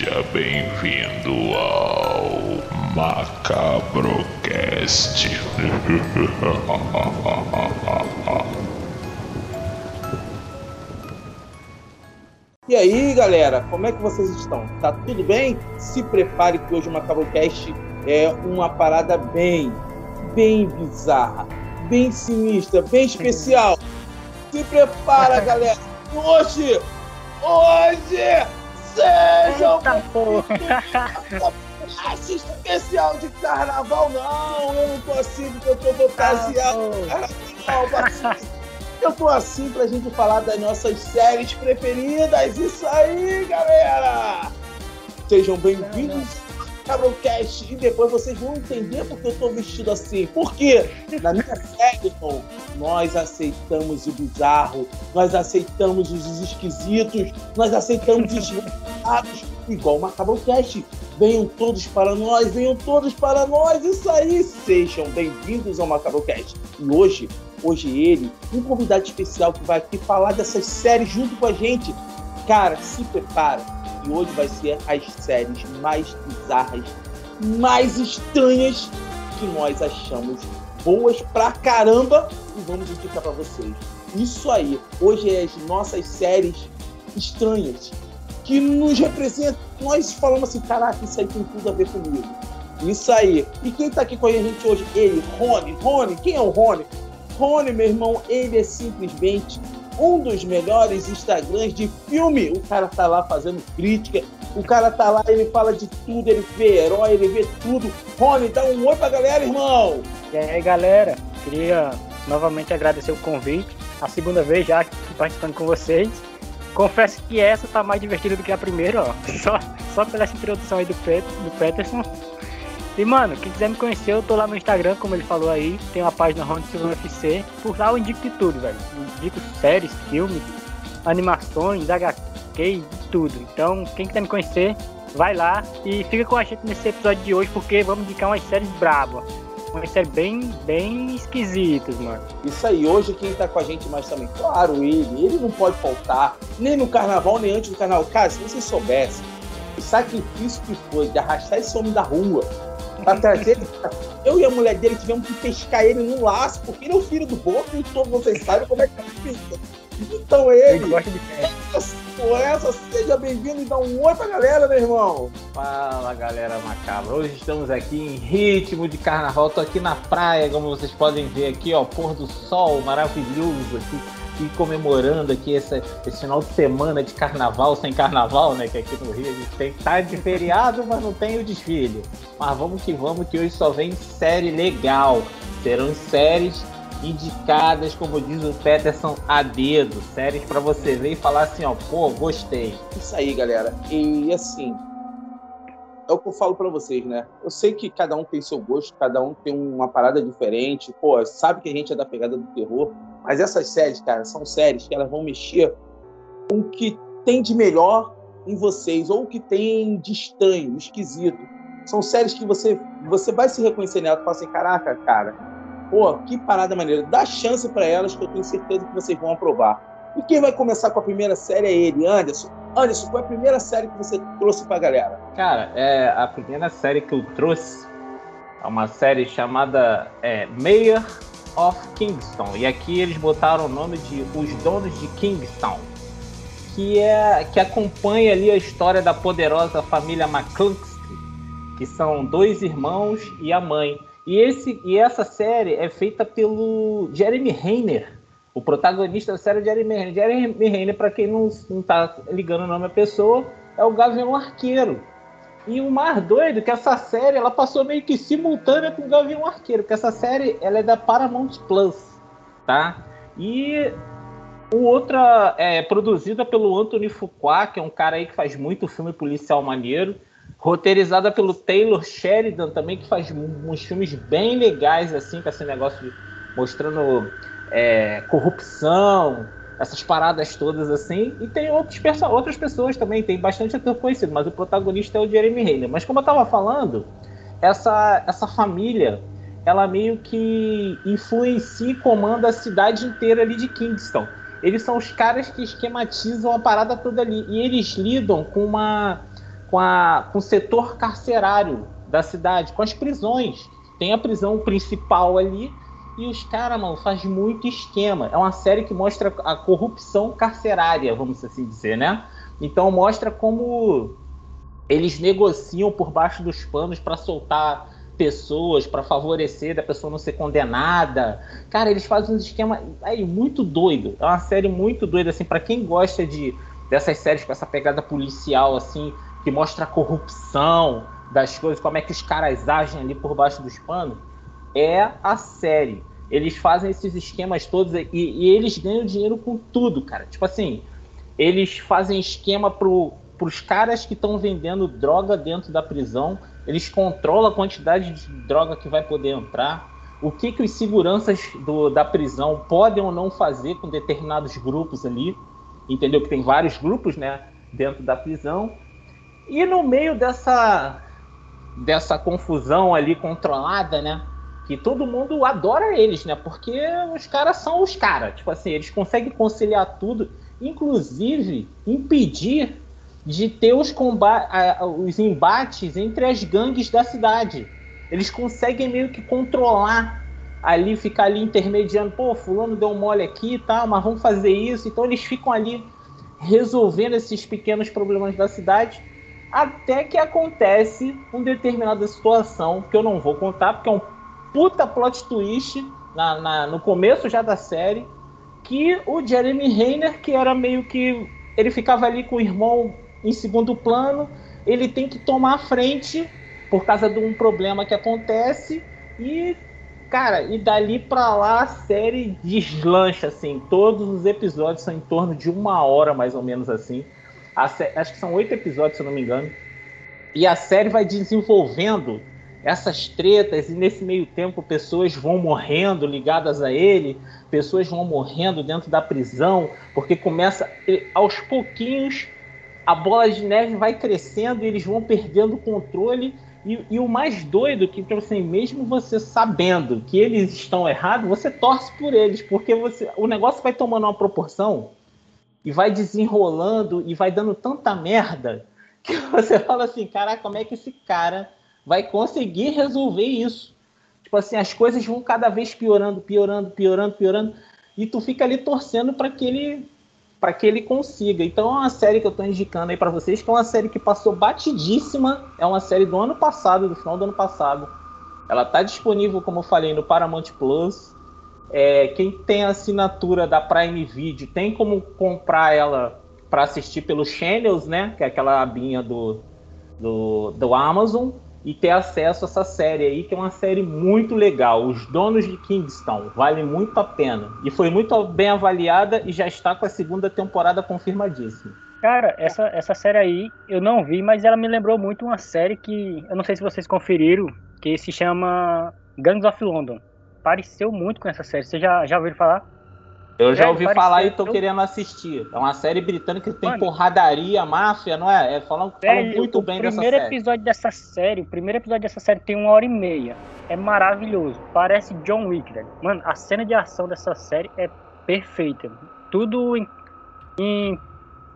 Seja bem-vindo ao Macabrocast. E aí, galera, como é que vocês estão? Tá tudo bem? Se prepare que hoje o Macabrocast é uma parada bem, bem bizarra, bem sinistra, bem especial. Se prepara, galera. Hoje, hoje, sejam Esse especial de carnaval, não, eu não tô assim porque eu tô fantasiado. Carnaval, eu tô assim pra gente falar das nossas séries preferidas. Isso aí, galera! Sejam bem-vindos ao Cabrocast e depois vocês vão entender porque eu tô vestido assim. Por quê? Na minha série, nós aceitamos o bizarro, nós aceitamos os esquisitos, nós aceitamos os engraçados, igual o Macabrocast. Venham todos para nós, venham todos para nós. Isso aí, sejam bem-vindos ao Macabrocast. E hoje hoje ele, um convidado especial que vai aqui falar dessas séries junto com a gente. Cara, se prepara, e hoje vai ser as séries mais bizarras, mais estranhas que nós achamos boas pra caramba e vamos indicar pra vocês. Isso aí, hoje é as nossas séries estranhas que nos representam. Nós falamos assim, caraca, isso aí tem tudo a ver comigo. Isso aí. E quem tá aqui com a gente hoje? Ele, Rony. Rony, quem é o Rony? Rony, meu irmão, ele é simplesmente um dos melhores Instagrams de filme. O cara tá lá fazendo crítica, o cara tá lá, ele fala de tudo, ele vê herói, ele vê tudo. Rony, dá um oi pra galera, irmão! E aí, galera, queria novamente agradecer o convite, a segunda vez já participando com vocês. Confesso que essa tá mais divertida do que a primeira, ó. Só, só pela introdução aí do, Pet, do Peterson. E, mano, quem quiser me conhecer, eu tô lá no Instagram, como ele falou aí. Tem uma página Ronald Silva UFC. Por lá eu indico de tudo, velho. Indico séries, filmes, animações, HQ, tudo. Então, quem quiser me conhecer, vai lá e fica com a gente nesse episódio de hoje, porque vamos indicar umas séries brabas. Umas séries bem, bem esquisitas, mano. Isso aí, hoje quem tá com a gente mais também, claro, ele. Ele não pode faltar, nem no carnaval, nem antes do carnaval. Cara, se vocês soubessem o sacrifício que foi de arrastar esse homem da rua pra trazer ele. Eu e a mulher dele tivemos que pescar ele num laço, porque ele é o filho do Boca e todos vocês sabem como é que é feito. Então ele. Essa, seja bem-vindo e dá um oi pra galera, meu irmão. Fala galera macabra, hoje estamos aqui em ritmo de carnaval, tô aqui na praia, como vocês podem ver aqui, ó, pôr do sol maravilhoso aqui, e comemorando aqui esse, final de semana de carnaval sem carnaval, né? Que aqui no Rio a gente tem que estar de feriado, mas não tem o desfile. Mas vamos que vamos, que hoje só vem série legal. Serão séries indicadas, como diz o Peterson, a dedo. Séries para você ver e falar assim, ó, pô, gostei. Isso aí, galera. E assim, é o que eu falo para vocês, né? Eu sei que cada um tem seu gosto, cada um tem uma parada diferente. Pô, sabe que a gente é da pegada do terror, mas essas séries, cara, são séries que elas vão mexer com o que tem de melhor em vocês ou o que tem de estranho, esquisito. São séries que você você vai se reconhecer nela e fala assim, caraca, cara, pô, que parada maneira. Dá chance para elas que eu tenho certeza que vocês vão aprovar. E quem vai começar com a primeira série é ele, Anderson. Anderson, qual é a primeira série que você trouxe pra galera? Cara, é, a primeira série que eu trouxe é uma série chamada é, Mayor of Kingston. E aqui eles botaram o nome de Os Donos de Kingston. Que, é, que acompanha ali a história da poderosa família McCluskey, que são dois irmãos e a mãe. E, esse, e essa série é feita pelo Jeremy Renner, o protagonista da série é Jeremy Renner. Jeremy Renner, para quem não, não tá ligando o nome da pessoa, é o Gavião Arqueiro. E o mais doido é que essa série ela passou meio que simultânea com o Gavião Arqueiro, porque essa série ela é da Paramount Plus, tá? E o outra é produzida pelo Anthony Fuqua, que é um cara aí que faz muito filme policial maneiro, roteirizada pelo Taylor Sheridan também, que faz uns filmes bem legais assim, com esse negócio de mostrando é, corrupção, essas paradas todas assim. E tem outros outras pessoas também, tem bastante ator conhecido, mas o protagonista é o Jeremy Renner. Mas como eu estava falando, essa, essa família, ela meio que influencia e comanda a cidade inteira ali de Kingston. Eles são os caras que esquematizam a parada toda ali. E eles lidam com uma com, a, com o setor carcerário da cidade, com as prisões. Tem a prisão principal ali e os caras, mano, faz muito esquema. É uma série que mostra a corrupção carcerária, vamos assim dizer, né? Então mostra como eles negociam por baixo dos panos para soltar pessoas, para favorecer da pessoa não ser condenada. Cara, eles fazem um esquema aí muito doido. É uma série muito doida assim para quem gosta de dessas séries com essa pegada policial assim, que mostra a corrupção das coisas, como é que os caras agem ali por baixo dos panos. É a série. Eles fazem esses esquemas todos e, e eles ganham dinheiro com tudo, cara. Tipo assim, eles fazem esquema pro, pros caras que estão vendendo droga dentro da prisão. Eles controlam a quantidade de droga que vai poder entrar. O que, que os seguranças do, da prisão podem ou não fazer com determinados grupos ali. Entendeu? Que tem vários grupos, né? Dentro da prisão. E no meio dessa, dessa confusão ali controlada, né? Que todo mundo adora eles, né? Porque os caras são os caras. Tipo assim, eles conseguem conciliar tudo, inclusive impedir de ter os, os embates entre as gangues da cidade. Eles conseguem meio que controlar ali, ficar ali intermediando, pô, fulano deu um mole aqui tá, mas vamos fazer isso. Então eles ficam ali resolvendo esses pequenos problemas da cidade até que acontece uma determinada situação que eu não vou contar porque é um puta plot twist na, na, no começo já da série que o Jeremy Renner, que era meio que. Ele ficava ali com o irmão em segundo plano, ele tem que tomar a frente por causa de um problema que acontece e. Cara, e dali pra lá a série deslancha, assim. Todos os episódios são em torno de uma hora, mais ou menos assim. Acho que são oito episódios, se eu não me engano. E a série vai desenvolvendo essas tretas e nesse meio tempo pessoas vão morrendo ligadas a ele, pessoas vão morrendo dentro da prisão, porque começa aos pouquinhos a bola de neve vai crescendo e eles vão perdendo o controle. E, e, o mais doido que tipo assim, mesmo você sabendo que eles estão errados, você torce por eles, porque você, o negócio vai tomando uma proporção e vai desenrolando e vai dando tanta merda que você fala assim, caraca, como é que esse cara vai conseguir resolver isso. Tipo assim, as coisas vão cada vez piorando, piorando, piorando, piorando, e tu fica ali torcendo para que ele para que ele consiga. Então é uma série que eu estou indicando aí para vocês, que é uma série que passou batidíssima, é uma série do ano passado, do final do ano passado. Ela está disponível, como eu falei, no Paramount Plus. É, quem tem assinatura da Prime Video tem como comprar ela para assistir pelos channels, né? Que é aquela abinha do, do, do Amazon e ter acesso a essa série aí, que é uma série muito legal. Os Donos de Kingston, vale muito a pena. E foi muito bem avaliada e já está com a segunda temporada confirmadíssima. Cara, essa, essa série aí eu não vi, mas ela me lembrou muito uma série que eu não sei se vocês conferiram, que se chama Gangs of London. Pareceu muito com essa série. Você já, já ouviu falar? Eu já ouvi falar e tô querendo assistir. É uma série britânica que tem Mano, porradaria, máfia, não é? É falam, falam muito bem dessa série. O primeiro episódio dessa série, o primeiro episódio dessa série tem uma hora e meia. É maravilhoso. Parece John Wick, velho. Mano, a cena de ação dessa série é perfeita. Tudo em, em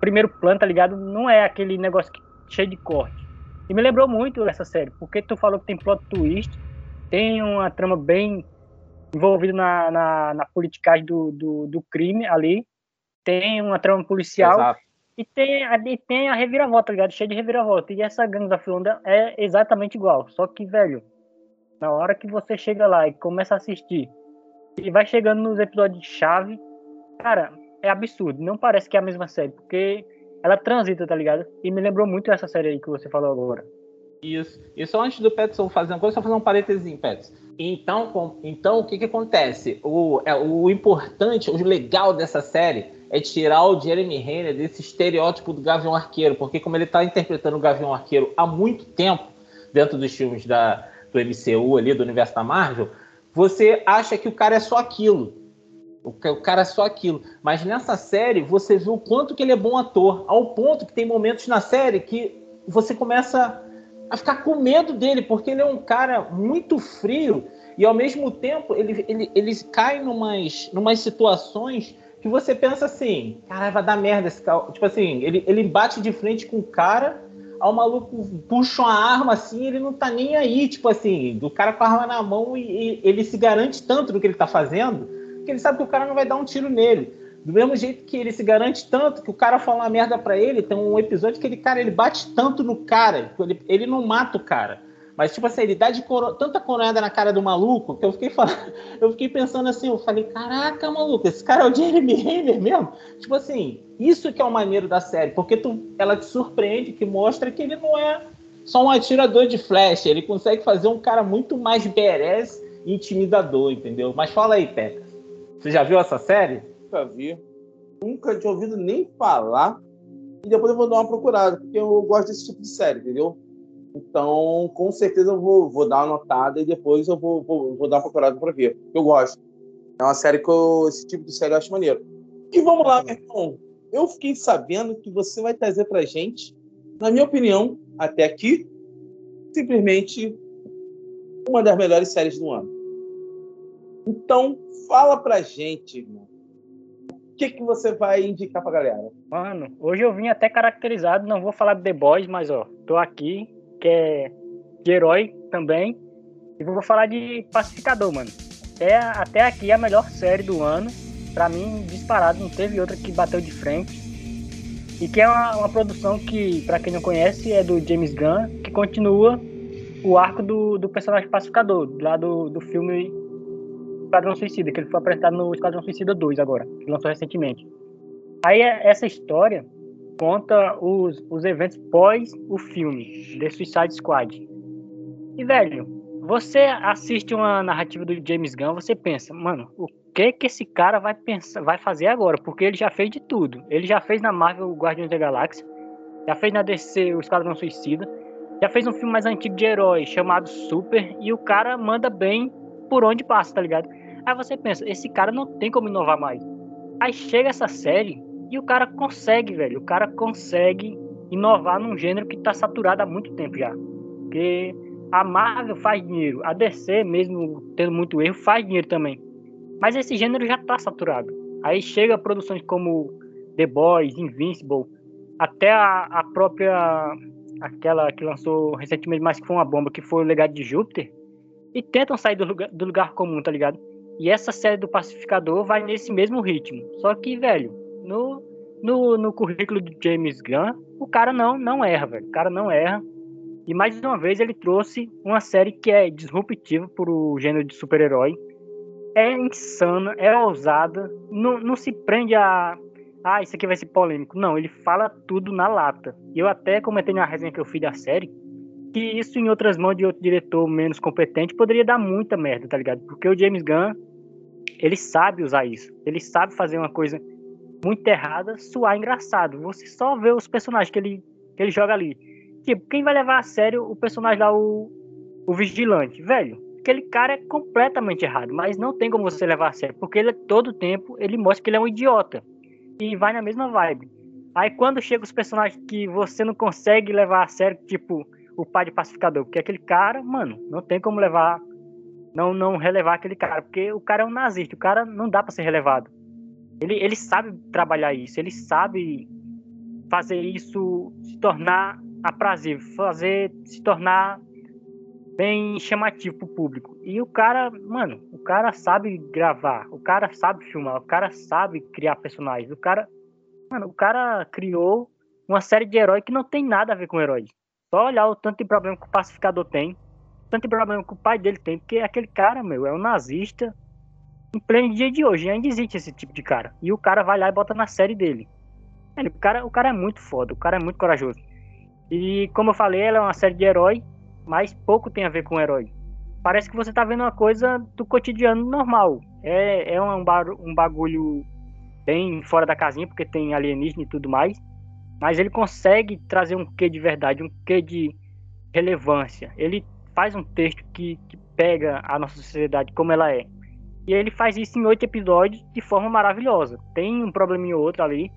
primeiro plano, tá ligado? Não é aquele negócio que, cheio de corte. E me lembrou muito essa série, porque tu falou que tem plot twist, tem uma trama bem envolvido na, na, na politicagem do, do, do, crime ali, tem uma trama policial Exato. e tem, a, e tem a reviravolta, tá ligado? Cheio de reviravolta. E essa Gangs of London é exatamente igual. Só que, velho, na hora que você chega lá e começa a assistir e vai chegando nos episódios chave, cara, é absurdo. Não parece que é a mesma série, porque ela transita, tá ligado? E me lembrou muito essa série aí que você falou agora. Isso. E só antes do Petson fazer uma coisa, só fazer um parênteses, Petson. Então, com, então o que, que acontece? O, é, o importante, o legal dessa série é tirar o Jeremy Renner desse estereótipo do Gavião Arqueiro, porque como ele está interpretando o Gavião Arqueiro há muito tempo dentro dos filmes da, do MCU ali, do universo da Marvel, você acha que o cara é só aquilo. O, o cara é só aquilo. Mas nessa série, você vê o quanto que ele é bom ator, ao ponto que tem momentos na série que você começa a ficar com medo dele, porque ele é um cara muito frio e ao mesmo tempo ele, ele, ele cai numas, numas situações que você pensa assim, cara, vai dar merda esse cara. Tipo assim, ele, ele bate de frente com o cara, Aí o maluco puxa uma arma assim, ele não tá nem aí, tipo assim, do cara com a arma na mão e, e ele se garante tanto no que ele tá fazendo, que ele sabe que o cara não vai dar um tiro nele. Do mesmo jeito que ele se garante tanto que o cara fala uma merda pra ele, tem um episódio que ele, cara, ele bate tanto no cara, ele, ele não mata o cara. Mas, tipo assim, ele dá de coro... tanta coronhada na cara do maluco que eu fiquei falando... eu fiquei pensando assim, eu falei, caraca, maluco, esse cara é o Jeremy Renner mesmo? Tipo assim, isso que é o maneiro da série, porque tu... ela te surpreende, que mostra que ele não é só um atirador de flecha, ele consegue fazer um cara muito mais berés e intimidador, entendeu? Mas fala aí, Peca, você já viu essa série? Nunca vi, nunca tinha ouvido nem falar, e depois eu vou dar uma procurada, porque eu gosto desse tipo de série, entendeu? Então, com certeza eu vou, vou dar uma notada e depois eu vou, vou, vou dar uma procurada para ver. Eu gosto. É uma série que eu, esse tipo de série eu acho maneiro. E vamos lá, meu irmão. Eu fiquei sabendo que você vai trazer pra gente, na minha opinião, até aqui, simplesmente uma das melhores séries do ano. Então, fala pra gente, irmão. O que, que você vai indicar pra galera? Mano, hoje eu vim até caracterizado, não vou falar de The Boys, mas ó, tô aqui que é de herói também. E vou falar de Pacificador, mano. É até aqui a melhor série do ano. Pra mim, disparado, não teve outra que bateu de frente. E que é uma, uma produção que, para quem não conhece, é do James Gunn, que continua o arco do, do personagem pacificador, lá do, do filme Esquadrão Suicida, que ele foi apresentado no Esquadrão Suicida 2 agora, que lançou recentemente. Aí essa história conta os, os eventos pós o filme The Suicide Squad. E velho, você assiste uma narrativa do James Gunn, você pensa, mano, o que que esse cara vai pensar, vai fazer agora? Porque ele já fez de tudo. Ele já fez na Marvel Guardiões da Galáxia, já fez na DC o Esquadrão Suicida, já fez um filme mais antigo de herói chamado Super e o cara manda bem por onde passa, tá ligado? Aí você pensa, esse cara não tem como inovar mais. Aí chega essa série e o cara consegue, velho. O cara consegue inovar num gênero que tá saturado há muito tempo já. Porque a Marvel faz dinheiro, a DC, mesmo tendo muito erro, faz dinheiro também. Mas esse gênero já tá saturado. Aí chega produções como The Boys, Invincible, até a, a própria aquela que lançou recentemente, mas que foi uma bomba, que foi o Legado de Júpiter, e tentam sair do lugar, do lugar comum, tá ligado? E essa série do Pacificador vai nesse mesmo ritmo. Só que, velho, no, no, no currículo do James Gunn, o cara não, não erra, velho. O cara não erra. E mais uma vez ele trouxe uma série que é disruptiva para o gênero de super-herói. É insana, é ousada, não, não se prende a. Ah, isso aqui vai ser polêmico. Não, ele fala tudo na lata. E eu até comentei na resenha que eu fiz da série que isso em outras mãos de outro diretor menos competente poderia dar muita merda, tá ligado? Porque o James Gunn, ele sabe usar isso. Ele sabe fazer uma coisa muito errada soar engraçado. Você só vê os personagens que ele, que ele joga ali. Tipo, quem vai levar a sério o personagem lá, o, o vigilante? Velho, aquele cara é completamente errado, mas não tem como você levar a sério, porque ele todo tempo ele mostra que ele é um idiota e vai na mesma vibe. Aí quando chega os personagens que você não consegue levar a sério, tipo o pai de pacificador, porque aquele cara, mano, não tem como levar, não não relevar aquele cara, porque o cara é um nazista, o cara não dá para ser relevado. Ele, ele sabe trabalhar isso, ele sabe fazer isso se tornar aprazível, fazer se tornar bem chamativo pro público. E o cara, mano, o cara sabe gravar, o cara sabe filmar, o cara sabe criar personagens, o cara, mano, o cara criou uma série de heróis que não tem nada a ver com heróis. Só olhar o tanto de problema que o pacificador tem, tanto de problema que o pai dele tem, porque aquele cara, meu, é um nazista, em pleno dia de hoje ainda existe esse tipo de cara. E o cara vai lá e bota na série dele. o, cara, o cara é muito foda, o cara é muito corajoso. E como eu falei, ela é uma série de herói, mas pouco tem a ver com herói. Parece que você tá vendo uma coisa do cotidiano normal. É, é um, um bagulho bem fora da casinha, porque tem alienígena e tudo mais. Mas ele consegue trazer um quê de verdade, um quê de relevância. Ele faz um texto que, que pega a nossa sociedade como ela é. E ele faz isso em oito episódios de forma maravilhosa. Tem um probleminha ou outro ali.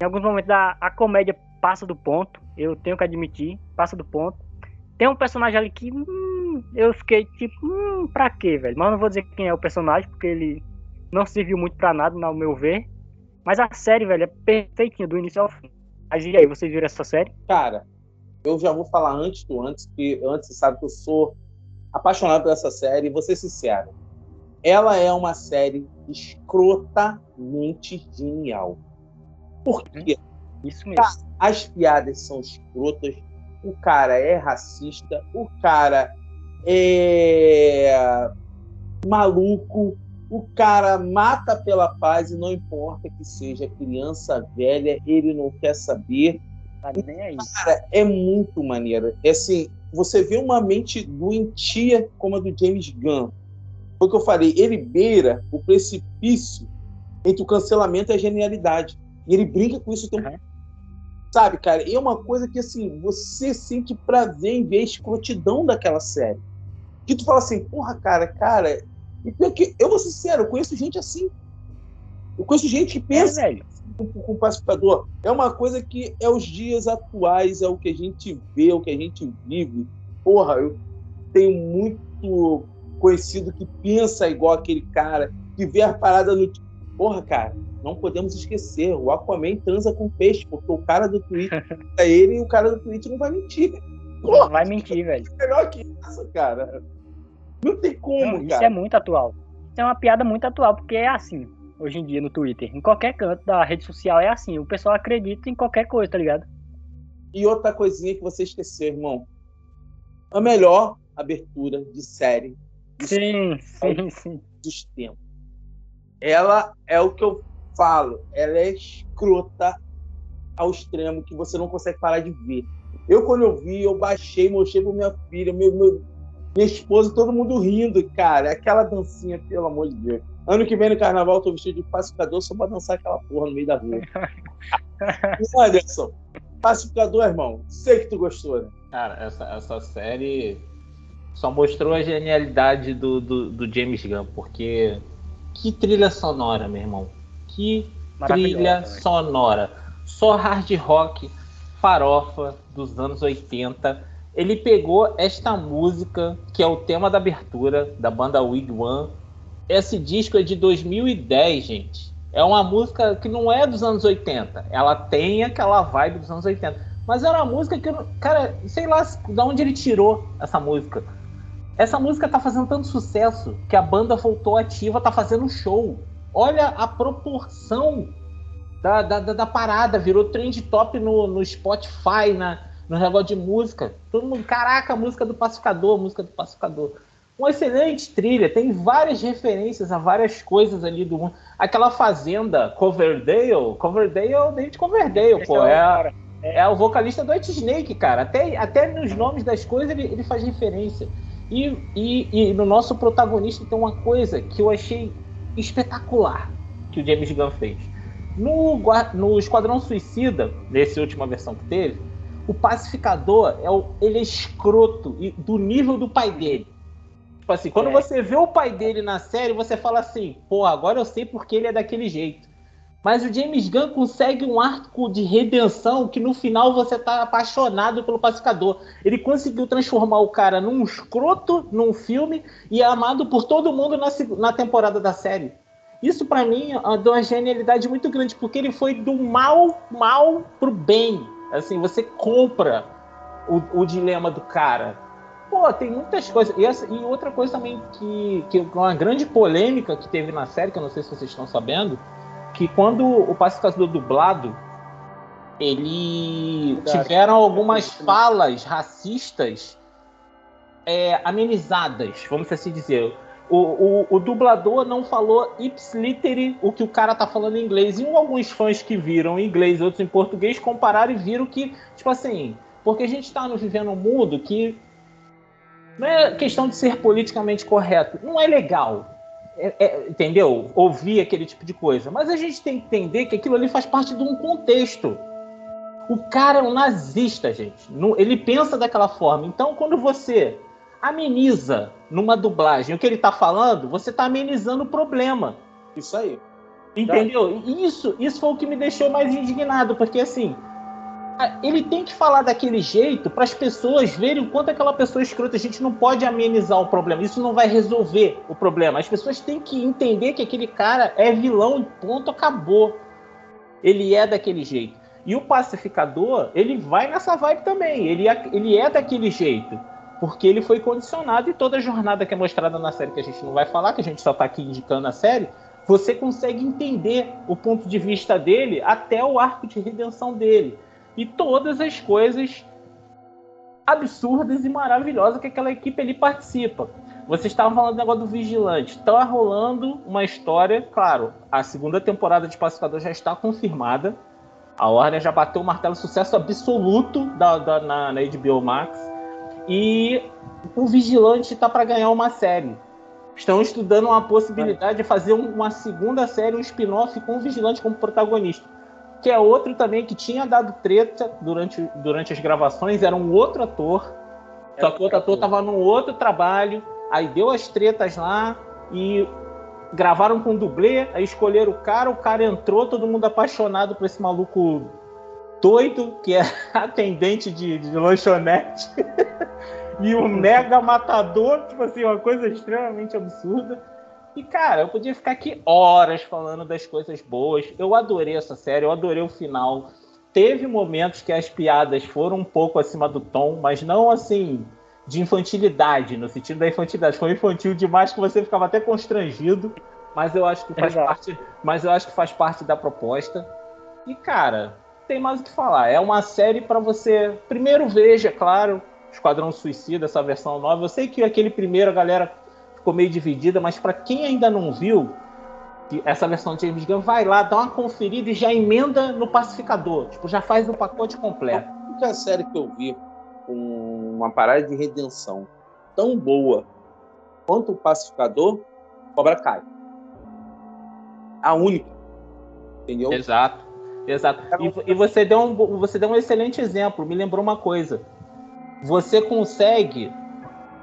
Em alguns momentos a, a comédia passa do ponto. Eu tenho que admitir, passa do ponto. Tem um personagem ali que hum, eu fiquei tipo, hum, pra quê, velho? Mas não vou dizer quem é o personagem, porque ele não serviu muito pra nada, ao meu ver. Mas a série, velho, é perfeitinha do início ao fim. Mas e aí, vocês viram essa série? Cara, eu já vou falar antes do antes, que antes você sabe que eu sou apaixonado por essa série, e vou ser sincero. Ela é uma série escrotamente genial. Por quê? Isso mesmo. As piadas são escrotas, o cara é racista, o cara é maluco, o cara mata pela paz e não importa que seja criança, velha, ele não quer saber. Tá. Cara, é muito maneiro. É assim, você vê uma mente doentia como a do James Gunn. Foi o que eu falei, ele beira o precipício entre o cancelamento e a genialidade. E ele brinca com isso o tempo Uhum. Sabe, cara? E é uma coisa que, assim, você sente prazer em ver a escrotidão daquela série. Que tu fala assim, porra, cara, cara. E pior que, eu vou ser sincero, eu conheço gente assim. Eu conheço gente que É, pensa velho. com, com o pacificador. É uma coisa que é os dias atuais, é o que a gente vê, é o que a gente vive. Porra, eu tenho muito conhecido que pensa igual aquele cara, que vê a parada no. Porra, cara, não podemos esquecer, o Aquaman transa com peixe, porque o cara do Twitch é ele e o cara do Twitch não vai mentir. Porra, Não vai mentir, velho. melhor que isso, cara. Não tem como, Não, isso cara. é muito atual. Isso é uma piada muito atual, porque é assim, hoje em dia no Twitter. Em qualquer canto da rede social é assim. O pessoal acredita em qualquer coisa, tá ligado? E outra coisinha que você esqueceu, irmão. A melhor abertura de série Sim, sim, sim. dos tempos. Ela é o que eu falo, ela é escrota ao extremo que você não consegue parar de ver. Eu, quando eu vi, eu baixei, mostrei pra minha filha, meu, meu- minha esposa, todo mundo rindo, cara. Aquela dancinha, pelo amor de Deus. Ano que vem no carnaval eu tô vestido de pacificador só pra dançar aquela porra no meio da rua. e Anderson, pacificador, irmão, sei que tu gostou, né? Cara, essa, essa série só mostrou a genialidade do, do, do James Gunn, porque que trilha sonora, meu irmão. Que trilha velho. sonora. Só hard rock, farofa dos anos 80. Ele pegou esta música, que é o tema da abertura da banda Wigwam. Esse disco é de 2010, gente. É uma música que não é dos anos 80. Ela tem aquela vibe dos anos 80. Mas era uma música que, cara, sei lá de onde ele tirou essa música. Essa música tá fazendo tanto sucesso que a banda voltou ativa, tá fazendo show. Olha a proporção da, da, da- da parada, virou trend top no, no Spotify, na, no negócio de música. Todo mundo, caraca, música do pacificador, música do pacificador. Uma excelente trilha, tem várias referências a várias coisas ali do mundo. Aquela fazenda Coverdale, Coverdale é o David Coverdale, pô. é o É, a- é o vocalista do White Snake, cara. Até, até nos nomes das coisas ele, ele faz referência. E, e, e no nosso protagonista tem uma coisa que eu achei espetacular que o James Gunn fez. No, no Esquadrão Suicida, nessa última versão que teve, o pacificador é o, ele é escroto e do nível do pai dele. Tipo assim, quando É. você vê o pai dele na série, você fala assim, pô, agora eu sei porque ele é daquele jeito. Mas o James Gunn consegue um arco de redenção que no final você tá apaixonado pelo pacificador. Ele conseguiu transformar o cara num escroto num filme e é amado por todo mundo na, na temporada da série. Isso pra mim é de uma genialidade muito grande, porque ele foi do mal, mal pro bem. Assim, você compra o, o dilema do cara. Pô, tem muitas coisas. E, essa- e outra coisa também que, que uma grande polêmica que teve na série, que eu não sei se vocês estão sabendo, que quando o pacificador dublado, ele tiveram algumas falas racistas é, amenizadas, vamos assim dizer. O, o, o dublador não falou ipsiliteri o que o cara tá falando em inglês. E alguns fãs que viram em inglês, outros em português, compararam e viram que, tipo assim, porque a gente tá vivendo um mundo que não é questão de ser politicamente correto, não é legal. É- é- entendeu? Ouvir aquele tipo de coisa. Mas a gente tem que entender que aquilo ali faz parte de um contexto. O cara é um nazista, gente. Ele pensa daquela forma. Então, quando você ameniza numa dublagem o que ele tá falando, você tá amenizando o problema. Isso aí. Entendeu? Isso, isso foi o que me deixou mais indignado, porque assim, ele tem que falar daquele jeito para as pessoas verem o quanto aquela pessoa é escrota. A gente não pode amenizar o problema. Isso não vai resolver o problema. As pessoas têm que entender que aquele cara é vilão e ponto, acabou. Ele é daquele jeito. E o pacificador, ele vai nessa vibe também. Ele é, ele é daquele jeito. Porque ele foi condicionado e toda a jornada que é mostrada na série, que a gente não vai falar, que a gente só está aqui indicando a série, você consegue entender o ponto de vista dele até o arco de redenção dele. E todas as coisas absurdas e maravilhosas que aquela equipe ali participa. Vocês estavam falando do negócio do Vigilante. Está rolando uma história, claro, a segunda temporada de Pacificador já está confirmada. A Warner já bateu o martelo sucesso absoluto da, da na, na HBO Max. E o Vigilante está para ganhar uma série. Estão estudando uma possibilidade de fazer uma segunda série, um spin-off com o Vigilante como protagonista. Que é outro também que tinha dado treta durante, durante as gravações, era um outro ator. Só que o outro ator estava num outro trabalho, aí deu as tretas lá e gravaram com dublê, aí escolheram o cara, o cara entrou, todo mundo apaixonado por esse maluco doido, que é atendente de, de lanchonete. e um mega matador, tipo assim, uma coisa extremamente absurda. E, cara, eu podia ficar aqui horas falando das coisas boas. Eu adorei essa série, eu adorei o final. Teve momentos que as piadas foram um pouco acima do tom, mas não assim de infantilidade, no sentido da infantilidade. Foi infantil demais que você ficava até constrangido, mas eu acho que faz Exato. parte, mas eu acho que faz parte da proposta. E cara, tem mais o que falar. É uma série para você primeiro veja, claro, Esquadrão Suicida, essa versão nova. Eu sei que aquele primeiro a galera ficou meio dividida, mas para quem ainda não viu essa versão de James Gunn, vai lá, dá uma conferida e já emenda no Pacificador. Tipo, já faz o pacote completo. A única série que eu vi com uma parada de redenção tão boa quanto o Pacificador, Cobra Kai. A única. Entendeu? Exato. Exato. E, e, você, deu um, você deu um excelente exemplo. Me lembrou uma coisa. Você consegue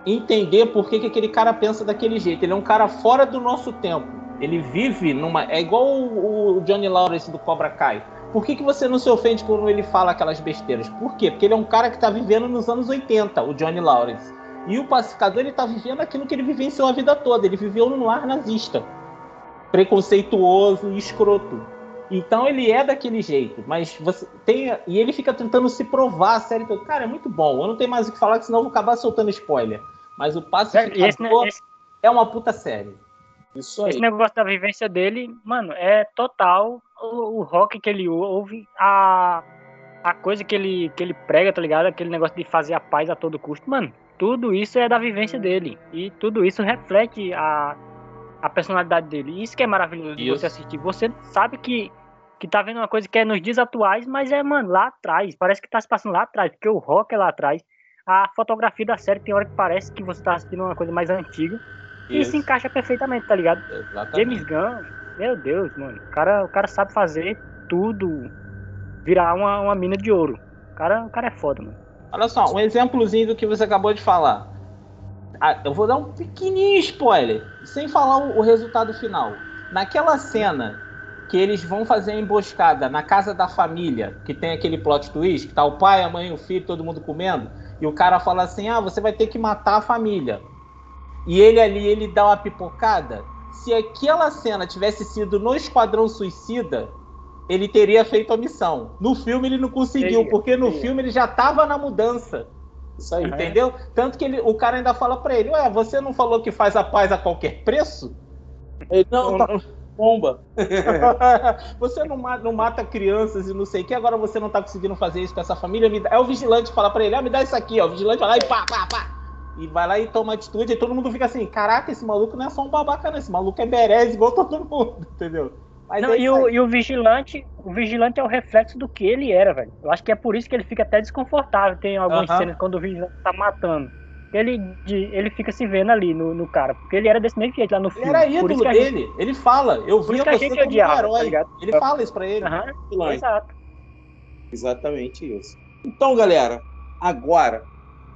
entender por que, que aquele cara pensa daquele jeito. Ele é um cara fora do nosso tempo. Ele vive numa. É igual o, o Johnny Lawrence do Cobra Kai. Por que, que você não se ofende quando ele fala aquelas besteiras? Por quê? Porque ele é um cara que está vivendo nos anos 80, o Johnny Lawrence. E o pacificador ele está vivendo aquilo que ele vivenciou a vida toda. Ele viveu no lar nazista, preconceituoso e escroto. Então ele é daquele jeito, mas você tem. E ele fica tentando se provar a série toda. Cara, é muito bom. Eu não tenho mais o que falar, senão eu vou acabar soltando spoiler. Mas o Pacificador esse, esse, é uma puta série. Isso aí. Esse negócio da vivência dele, mano, é total o, o rock que ele ouve, a, a coisa que ele, que ele prega, tá ligado? Aquele negócio de fazer a paz a todo custo. Mano, tudo isso é da vivência dele. E tudo isso reflete a, a personalidade dele. Isso que é maravilhoso de você assistir. Você sabe que, que tá vendo uma coisa que é nos dias atuais, mas é, mano, lá atrás. Parece que tá se passando lá atrás, porque o rock é lá atrás a fotografia da série tem hora que parece que você tá assistindo uma coisa mais antiga. Isso. E se encaixa perfeitamente, tá ligado? Exatamente. James Gunn, meu Deus, mano. O cara, o cara sabe fazer tudo virar uma, uma mina de ouro. O cara, o cara é foda, mano. Olha só, um exemplozinho do que você acabou de falar. Ah, eu vou dar um pequenininho spoiler, sem falar o, o resultado final. Naquela cena que eles vão fazer a emboscada na casa da família, que tem aquele plot twist, que tá o pai, a mãe, o filho, todo mundo comendo e o cara fala assim: ah, você vai ter que matar a família. E ele ali, ele dá uma pipocada. Se aquela cena tivesse sido no Esquadrão Suicida, ele teria feito a missão. No filme ele não conseguiu, porque no filme ele já estava na mudança. Isso aí. Entendeu? Tanto que ele, o cara ainda fala para ele: Ué, você não falou que faz a paz a qualquer preço? Ele, não, tá bomba. você não mata, não mata, crianças e não sei o que, agora você não tá conseguindo fazer isso com essa família. Dá... É o vigilante fala pra ele, ah, me dá isso aqui, ó. O vigilante vai lá e pá, pá, pá. E vai lá e toma atitude, e todo mundo fica assim, caraca, esse maluco não é só um babaca, não. Esse maluco é berez igual todo mundo, entendeu? Não, é e, o, e, o, vigilante, o vigilante é o reflexo do que ele era, velho. Eu acho que é por isso que ele fica até desconfortável. Tem algumas uh -huh. cenas quando o vigilante tá matando ele, ele fica se vendo ali no, no cara. Porque ele era desse mesmo jeito lá no filme. Ele era ídolo dele. Gente... Ele fala, eu vi você como odiava, um herói. Tá ele fala isso pra ele. Uhum, exato. Exatamente isso. Então, galera, agora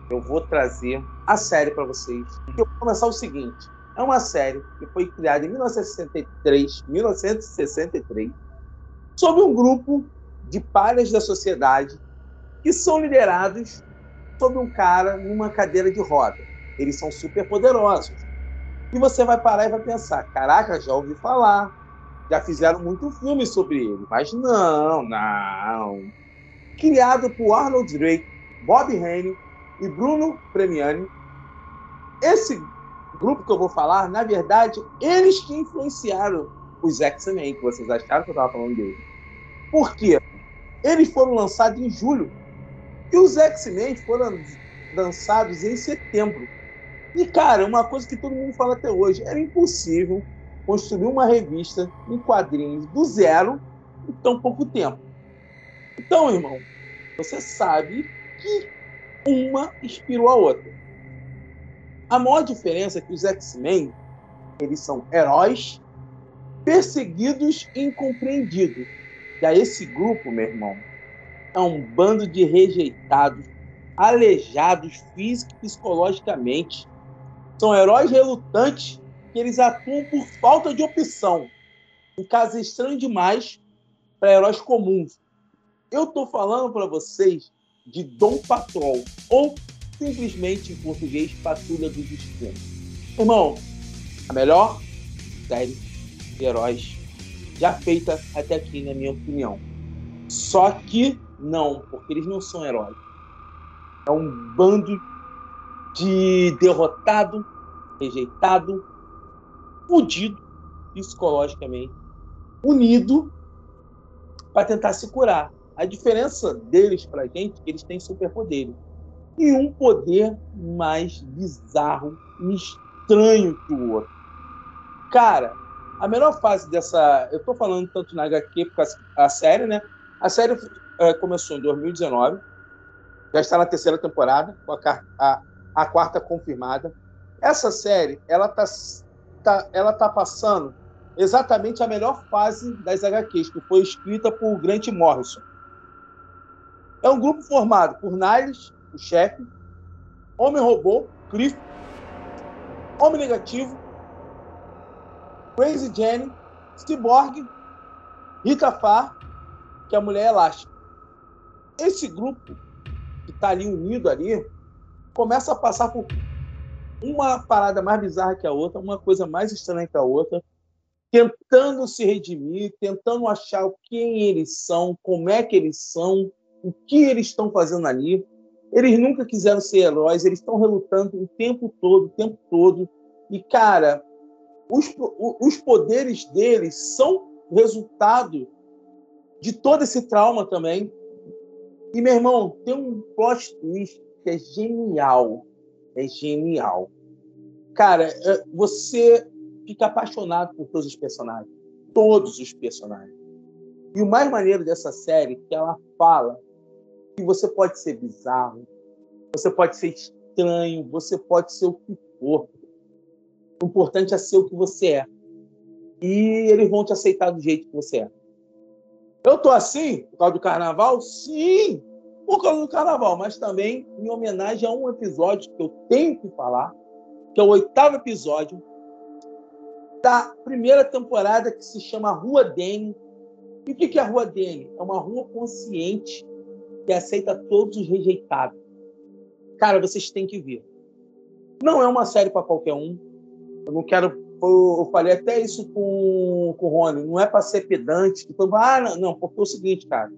eu vou trazer a série para vocês. Eu vou começar o seguinte. É uma série que foi criada em 1963, 1963, sobre um grupo de palhas da sociedade que são liderados sobre um cara numa cadeira de roda. Eles são super poderosos. E você vai parar e vai pensar: caraca, já ouvi falar. Já fizeram muito filme sobre ele, mas não, não. Criado por Arnold Drake, Bob Haney e Bruno Premiani, esse grupo que eu vou falar, na verdade, eles que influenciaram os X-Men, que vocês acharam que eu estava falando dele. Por quê? Eles foram lançados em julho e os X-Men foram lançados em setembro. E, cara, uma coisa que todo mundo fala até hoje, era impossível construir uma revista em quadrinhos do zero em tão pouco tempo. Então, irmão, você sabe que uma inspirou a outra. A maior diferença é que os X-Men, eles são heróis perseguidos e incompreendidos. A esse grupo, meu irmão, é um bando de rejeitados, aleijados físico e psicologicamente. São heróis relutantes que eles atuam por falta de opção. Um caso estranho demais para heróis comuns. Eu estou falando para vocês de Dom Patrol, ou simplesmente em português, Patrulha do Destino. Irmão, a melhor série de heróis já feita até aqui, na minha opinião. Só que não, porque eles não são heróis. É um bando de derrotado, rejeitado, fudido psicologicamente, unido para tentar se curar. A diferença deles para a gente é que eles têm superpoderes. E um poder mais bizarro e estranho que o outro. Cara, a melhor fase dessa. Eu tô falando tanto na HQ, porque a, série, né? A série é, começou em 2019, já está na terceira temporada, com a, a, a quarta confirmada. Essa série, ela tá, tá, ela tá passando exatamente a melhor fase das HQs, que foi escrita por Grant Morrison. É um grupo formado por Niles, o chefe, Homem-Robô, Cliff, Homem Negativo, Crazy Jenny, Cyborg, Rita Farr, que é a Mulher Elástica. Esse grupo que está ali unido ali começa a passar por uma parada mais bizarra que a outra, uma coisa mais estranha que a outra, tentando se redimir, tentando achar quem eles são, como é que eles são, o que eles estão fazendo ali. Eles nunca quiseram ser heróis, eles estão relutando o tempo todo, o tempo todo. E, cara, os, os poderes deles são resultado de todo esse trauma também. E, meu irmão, tem um plot twist que é genial. É genial. Cara, é, você fica apaixonado por todos os personagens. Todos os personagens. E o mais maneiro dessa série é que ela fala que você pode ser bizarro, você pode ser estranho, você pode ser o que for. O importante é ser o que você é. E eles vão te aceitar do jeito que você é. Eu tô assim por causa do carnaval? Sim, por causa do carnaval, mas também em homenagem a um episódio que eu tenho que falar, que é o oitavo episódio da primeira temporada que se chama Rua Dene. E o que é a Rua Dene? É uma rua consciente que aceita todos os rejeitados. Cara, vocês têm que ver. Não é uma série para qualquer um. Eu não quero. Eu, falei até isso com, com o Rony. Não é para ser pedante. Todo, ah, não, não, porque é o seguinte, cara.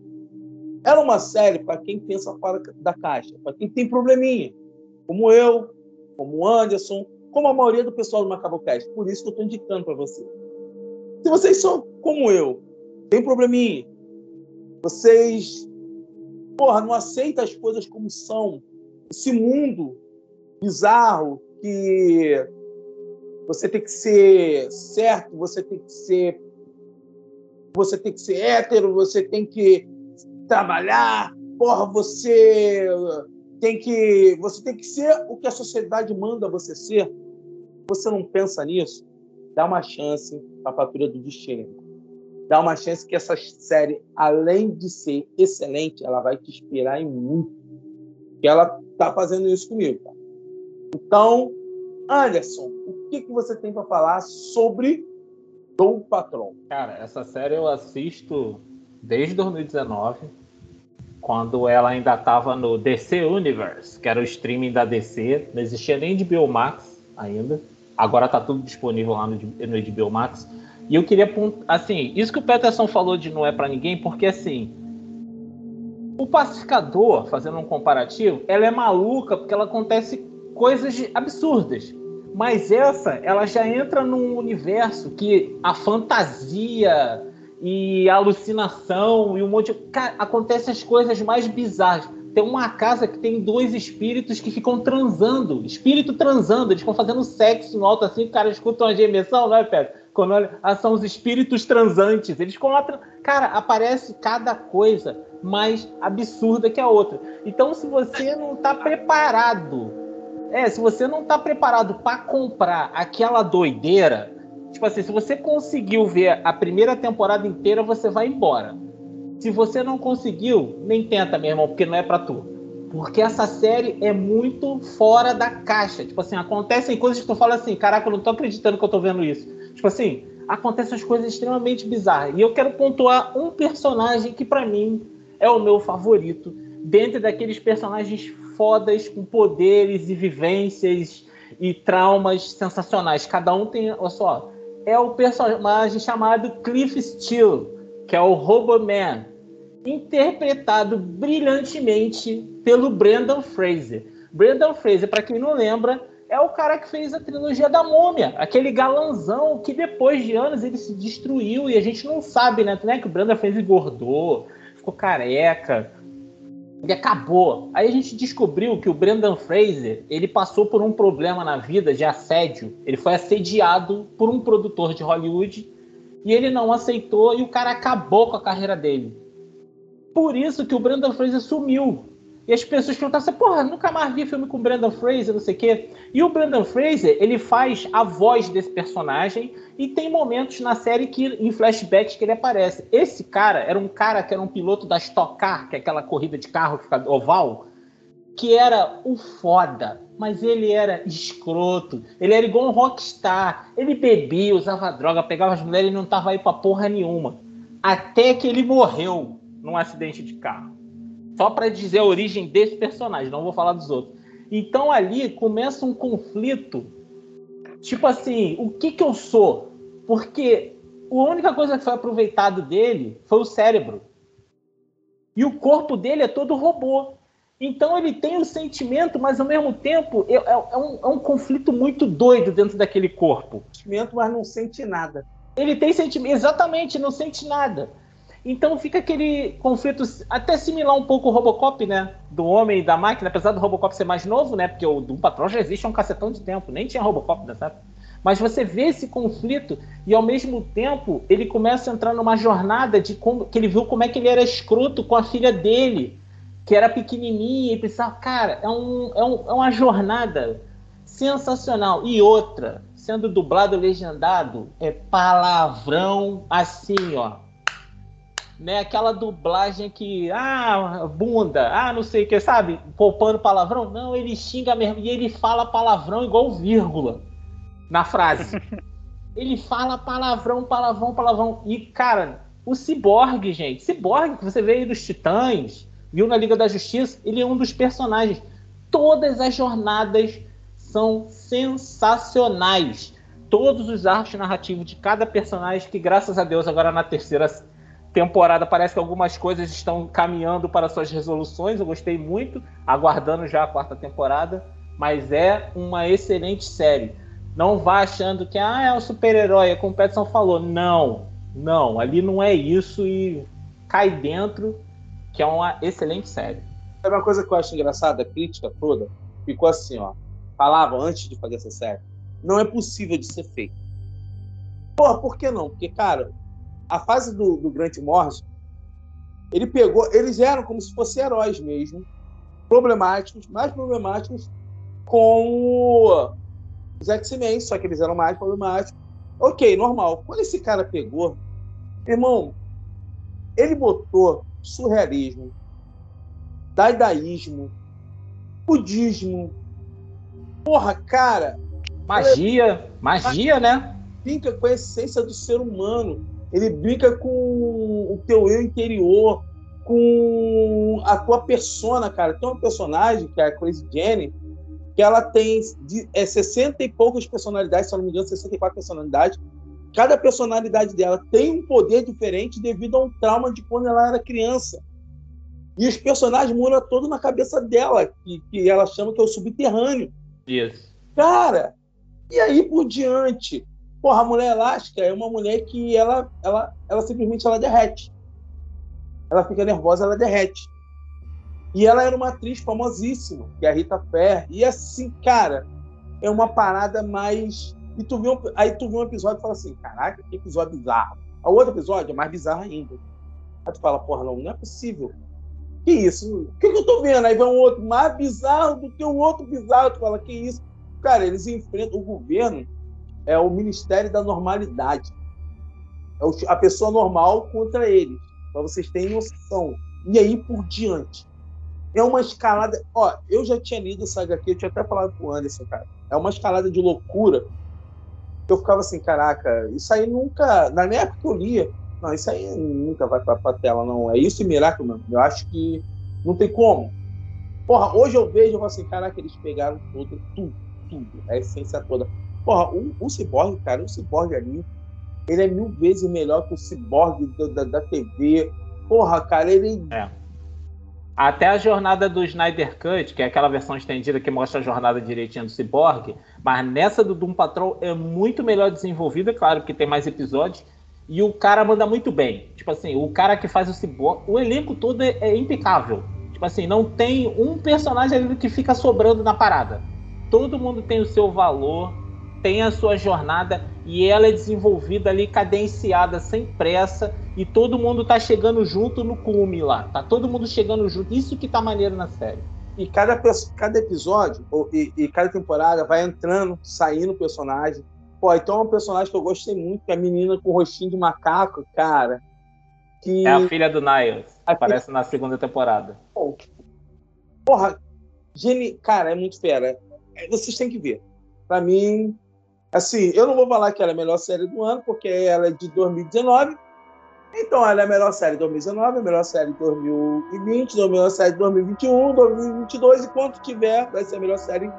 Ela é uma série para quem pensa fora da caixa, para quem tem probleminha, como eu, como o Anderson, como a maioria do pessoal do Macabocast. Por isso que eu estou indicando para você. Se vocês são como eu, tem probleminha, vocês porra, não aceitam as coisas como são, esse mundo bizarro que você tem que ser certo, você tem que ser você tem que ser hétero, você tem que trabalhar, porra, você tem que você tem que ser o que a sociedade manda você ser. Você não pensa nisso? Dá uma chance para a Patrulha do Destino. Dá uma chance que essa série, além de ser excelente, ela vai te inspirar em muito. E ela tá fazendo isso comigo. Tá? Então, Anderson, o que, que você tem para falar sobre Dom Patrão? Cara, essa série eu assisto desde 2019, quando ela ainda estava no DC Universe, que era o streaming da DC, não existia nem de Biomax ainda. Agora está tudo disponível lá no, no HBO Max. E eu queria, assim, isso que o Peterson falou de não é para ninguém, porque assim, o pacificador, fazendo um comparativo, ela é maluca porque ela acontece coisas absurdas. Mas essa, ela já entra num universo que a fantasia e a alucinação e um monte de. Cara, acontecem as coisas mais bizarras. Tem uma casa que tem dois espíritos que ficam transando. Espírito transando, eles ficam fazendo sexo no alto assim, o cara escuta uma gemessão, não é, Pedro? Quando olha, ah, são os espíritos transantes. Eles ficam lá. Cara, aparece cada coisa mais absurda que a outra. Então, se você não está preparado, é, se você não está preparado para comprar aquela doideira, tipo assim, se você conseguiu ver a primeira temporada inteira, você vai embora. Se você não conseguiu, nem tenta, meu irmão, porque não é para tu. Porque essa série é muito fora da caixa. Tipo assim, acontecem coisas que tu fala assim, caraca, eu não tô acreditando que eu tô vendo isso. Tipo assim, acontecem as coisas extremamente bizarras. E eu quero pontuar um personagem que para mim é o meu favorito, dentro daqueles personagens fodas com poderes e vivências e traumas sensacionais. Cada um tem, olha só, é o personagem chamado Cliff Steele, que é o Roboman, interpretado brilhantemente pelo Brendan Fraser. Brendan Fraser, para quem não lembra, é o cara que fez a trilogia da Múmia, aquele galanzão que depois de anos ele se destruiu e a gente não sabe, né? É que o Brendan Fraser engordou, ficou careca. Ele acabou. Aí a gente descobriu que o Brendan Fraser, ele passou por um problema na vida de assédio. Ele foi assediado por um produtor de Hollywood e ele não aceitou e o cara acabou com a carreira dele. Por isso que o Brendan Fraser sumiu. E as pessoas perguntavam assim, porra, nunca mais vi filme com o Brendan Fraser, não sei o quê. E o Brendan Fraser, ele faz a voz desse personagem e tem momentos na série que, em flashbacks, que ele aparece. Esse cara era um cara que era um piloto da Stock Car, que é aquela corrida de carro que fica oval, que era o foda, mas ele era escroto. Ele era igual um rockstar. Ele bebia, usava droga, pegava as mulheres e não tava aí pra porra nenhuma. Até que ele morreu num acidente de carro. Só para dizer a origem desse personagem, não vou falar dos outros. Então ali começa um conflito. Tipo assim, o que que eu sou? Porque a única coisa que foi aproveitado dele foi o cérebro. E o corpo dele é todo robô. Então ele tem um sentimento, mas ao mesmo tempo é, é, é, um, é um, conflito muito doido dentro daquele corpo. Sentimento, mas não sente nada. Ele tem sentimento, exatamente, não sente nada. Então fica aquele conflito até similar um pouco ao Robocop, né? Do homem e da máquina, apesar do Robocop ser mais novo, né? Porque o do Patrão já existe há um cacetão de tempo, nem tinha Robocop nessa época. Mas você vê esse conflito e ao mesmo tempo ele começa a entrar numa jornada de como que ele viu como é que ele era escroto com a filha dele, que era pequenininha e pensava, cara, é, um, é, um, é uma jornada sensacional. E outra, sendo dublado legendado, é palavrão assim, ó né? Aquela dublagem que, ah, bunda, ah, não sei o que, sabe? Poupando palavrão. Não, ele xinga mesmo. E ele fala palavrão igual vírgula na frase. ele fala palavrão, palavrão, palavrão. E, cara, o Cyborg, gente, Cyborg, que você vê aí dos Titãs, viu na Liga da Justiça, ele é um dos personagens. Todas as jornadas são sensacionais. Todos os arcos narrativos de cada personagem, que graças a Deus agora na terceira temporada parece que algumas coisas estão caminhando para suas resoluções. Eu gostei muito, aguardando já a quarta temporada. Mas é uma excelente série. Não vá achando que ah, é um super-herói, é como o Petson falou. Não, não, ali não é isso e cai dentro, que é uma excelente série. É uma coisa que eu acho engraçada, a crítica toda ficou assim, ó. Falavam antes de fazer essa série. Não é possível de ser feito. Pô, por que não? Porque, cara, a fase do, do Grant Morrison, ele pegou, eles eram como se fossem heróis mesmo, problemáticos, mais problemáticos com os X-Men, só que eles eram mais problemáticos. Ok, normal. Quando esse cara pegou, irmão, ele botou surrealismo, dadaísmo, budismo. Porra, cara. Magia, magia, né? Fica com a essência do ser humano ele brinca com o teu eu interior, com a tua persona, cara. Tem uma personagem, que é a Crazy Jenny, que ela tem de, é, 60 e poucas personalidades, se eu não me engano, 64 personalidades. cada personalidade dela tem um poder diferente devido a um trauma de quando ela era criança. E os personagens moram todo na cabeça dela, que, que ela chama que é o subterrâneo. Isso. Cara, e aí por diante? Porra, a mulher elástica é uma mulher que ela, ela, ela simplesmente ela derrete. Ela fica nervosa, ela derrete. E ela era uma atriz famosíssima, que é a Rita Ferrer. E assim, cara, é uma parada mais. E tu viu, aí tu viu um episódio e fala assim: caraca, que episódio bizarro. O outro episódio é mais bizarro ainda. Aí tu fala: porra, não, não é possível. Que isso? O que, que eu tô vendo? Aí vem um outro mais bizarro do que o outro bizarro. Tu fala: que isso? Cara, eles enfrentam o governo, é o Ministério da Normalidade. É a pessoa normal contra eles. Pra vocês terem noção. E aí por diante é uma escalada. Ó, eu já tinha lido essa HQ, eu tinha até falado pro Anderson, cara. É uma escalada de loucura. Eu ficava assim, caraca, isso aí nunca. Na minha época eu lia, não, isso aí nunca vai pra, pra tela, não. É isso e Miracle, mano. Eu acho que não tem como. Porra, hoje eu vejo, eu falo assim, caraca, eles pegaram tudo, tudo, tudo, a essência toda. Porra, o, o Cyborg, cara, o Cyborg ali, ele é mil vezes melhor que o Cyborg da, da, TV. Porra, cara, ele. É até a jornada do Snyder Cut, que é aquela versão estendida que mostra a jornada direitinha do Cyborg, mas nessa do Doom Patrol é muito melhor desenvolvida, claro, porque tem mais episódios, e o cara manda muito bem. Tipo assim, o cara que faz o Cyborg, o elenco todo é, é impecável. Tipo assim, não tem um personagem ali que fica sobrando na parada. Todo mundo tem o seu valor, tem a sua jornada e ela é desenvolvida ali cadenciada, sem pressa, e todo mundo tá chegando junto no cume lá. Tá todo mundo chegando junto. Isso que tá maneiro na série. E cada, cada episódio ou, e, e, cada temporada vai entrando, saindo personagem. Pô, então é um personagem que eu gostei muito, que é a menina com o rostinho de macaco, cara. Que... É a filha do Niles. Aparece filha... na segunda temporada. Porra, geni... cara, é muito fera. É, vocês têm que ver. Pra mim, Assim, eu não vou falar que ela é a melhor série do ano, porque ela é de 2019. Então, ela é a melhor série de 2019, a melhor série de 2020, a melhor série de 2021, 2022, e quanto tiver, vai ser a melhor série.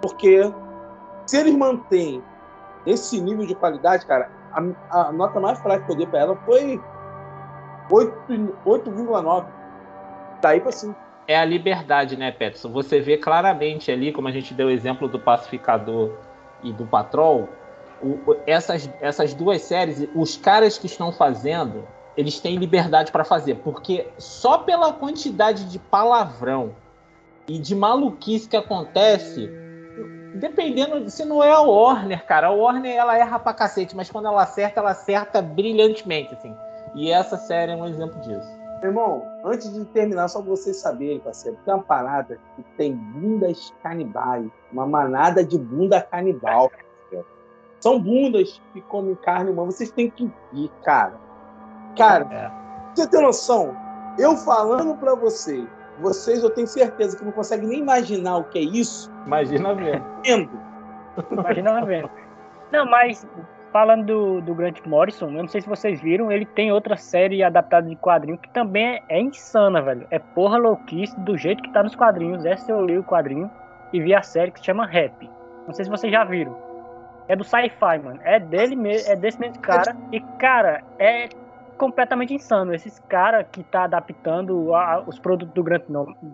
Porque se eles mantêm esse nível de qualidade, cara, a, a nota mais fraca que eu dei para ela foi 8,9. Daí para cima. É a liberdade, né, Peterson? Você vê claramente ali, como a gente deu o exemplo do pacificador e do Patrol, o, essas, essas duas séries, os caras que estão fazendo, eles têm liberdade para fazer, porque só pela quantidade de palavrão e de maluquice que acontece, dependendo se não é a Warner, cara, a Warner ela erra pra cacete, mas quando ela acerta, ela acerta brilhantemente, assim. E essa série é um exemplo disso. Irmão, antes de terminar, só pra vocês saberem, parceiro, tem uma parada que tem bundas canibais, uma manada de bunda canibal. Parceiro. São bundas que comem carne humana, vocês têm que ir, cara. Cara, é. você tem noção? Eu falando pra vocês, vocês eu tenho certeza que não conseguem nem imaginar o que é isso. Imagina vendo. Imagina vendo. Não, mas falando do, do Grant Morrison, eu não sei se vocês viram, ele tem outra série adaptada de quadrinho que também é, é insana, velho. É porra louquice do jeito que tá nos quadrinhos. Essa eu li o quadrinho e vi a série que se chama Rap. Não sei se vocês já viram. É do sci-fi, mano. É dele mesmo, é desse mesmo cara. E, cara, é completamente insano. Esses caras que tá adaptando a, os produtos do Grant,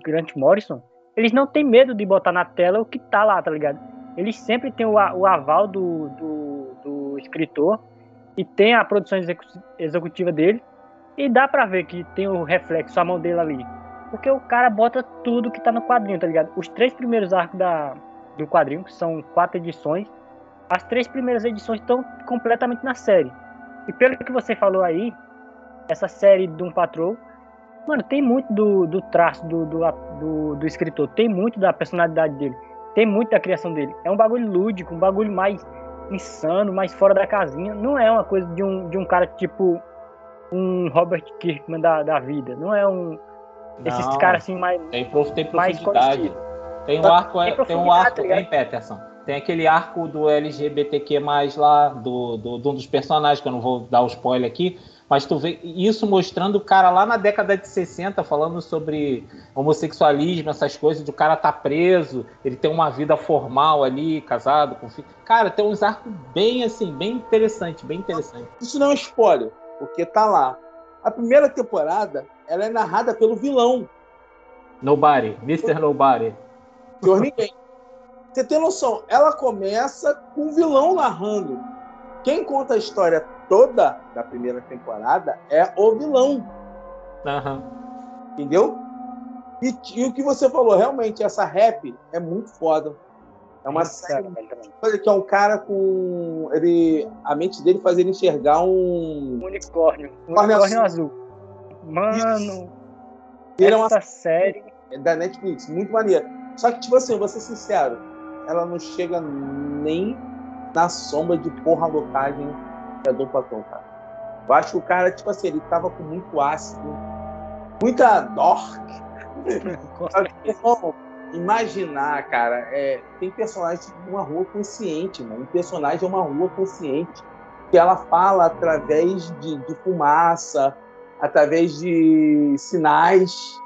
Grant Morrison, eles não têm medo de botar na tela o que tá lá, tá ligado? Eles sempre têm o, o aval do, do escritor e tem a produção executiva dele e dá para ver que tem o reflexo, a mão dele ali. Porque o cara bota tudo que tá no quadrinho, tá ligado? Os três primeiros arcos da, do quadrinho, que são quatro edições, as três primeiras edições estão completamente na série. E pelo que você falou aí, essa série de um patrão, mano, tem muito do, do traço do, do, do, do escritor, tem muito da personalidade dele, tem muito da criação dele. É um bagulho lúdico, um bagulho mais insano, mais fora da casinha. Não é uma coisa de um, de um cara tipo um Robert Kirkman da, da vida. Não é um. Esses caras assim mais. Tem, prof, tem profundidade. Tem um arco, tem, tem um arco, tá hein, Peterson? Tem aquele arco do LGBTQ lá, do, do, de um dos personagens, que eu não vou dar o spoiler aqui, Mas tu vê isso mostrando o cara lá na década de 60 falando sobre homossexualismo, essas coisas, de o cara tá preso, ele tem uma vida formal ali, casado, com filho. Cara, tem uns arcos bem assim, bem interessante, bem interessante. Isso não é um spoiler, porque tá lá. A primeira temporada, ela é narrada pelo vilão. Nobody, Mr. Nobody. Senhor Ninguém. Você tem noção? Ela começa com o vilão narrando. Quem conta a história toda da primeira temporada é o vilão. Uhum. Entendeu? E, e, o que você falou, realmente, essa rap é muito foda. É uma série que é um cara com. Ele, a mente dele faz ele enxergar um. Unicórnio. Unicórnio, unicórnio azul. Mano. Ele é uma série da Netflix, muito maneira. Só que, tipo assim, vou ser sincero, ela não chega nem na sombra de porra locagem é do Platão, cara. Eu acho que o cara, tipo assim, ele tava com muito ácido, muita dork. imaginar, cara, é, tem personagem de uma rua consciente, mano. Um personagem é uma rua consciente que ela fala através de, de fumaça, através de sinais.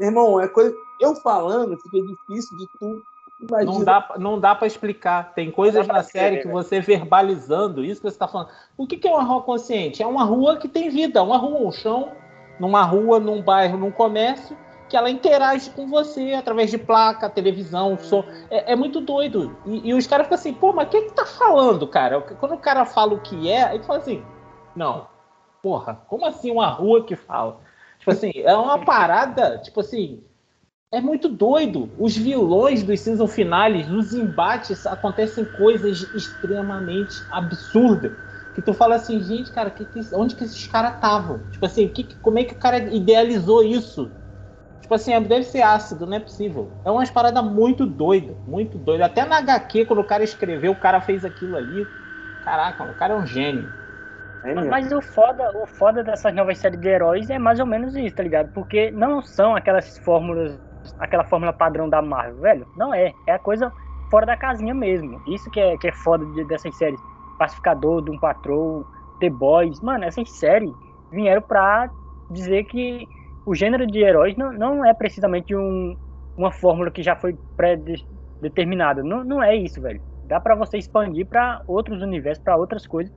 Irmão, é coisa. Eu falando, fica difícil de tu Imagina. Não dá, não dá para explicar. Tem coisas na série que você verbalizando, isso que você está falando. O que, que é uma rua consciente? É uma rua que tem vida, uma rua, um chão, numa rua, num bairro, num comércio, que ela interage com você através de placa, televisão, som. É, é muito doido. E, e, os caras ficam assim, pô, mas o que que tá falando, cara? Quando o cara fala o que é, ele fala assim, não, porra, como assim uma rua que fala? Tipo assim, é uma parada, tipo assim, é muito doido. Os vilões dos season finales, nos embates, acontecem coisas extremamente absurdas. Que tu fala assim, gente, cara, que, que, onde que esses caras estavam? Tipo assim, que, como é que o cara idealizou isso? Tipo assim, deve ser ácido, não é possível. É umas paradas muito doidas, muito doidas. Até na HQ, quando o cara escreveu, o cara fez aquilo ali. Caraca, o cara é um gênio. É mas o foda, o foda dessas novas séries de heróis é mais ou menos isso, tá ligado? Porque não são aquelas fórmulas aquela fórmula padrão da Marvel, velho. Não é. É a coisa fora da casinha mesmo. Isso que é, que é foda de, dessas séries. Pacificador, Doom Patrol, The Boys. Mano, essas séries vieram pra dizer que o gênero de heróis não, não é precisamente um, uma fórmula que já foi pré-determinada. Não, não é isso, velho. Dá para você expandir para outros universos, para outras coisas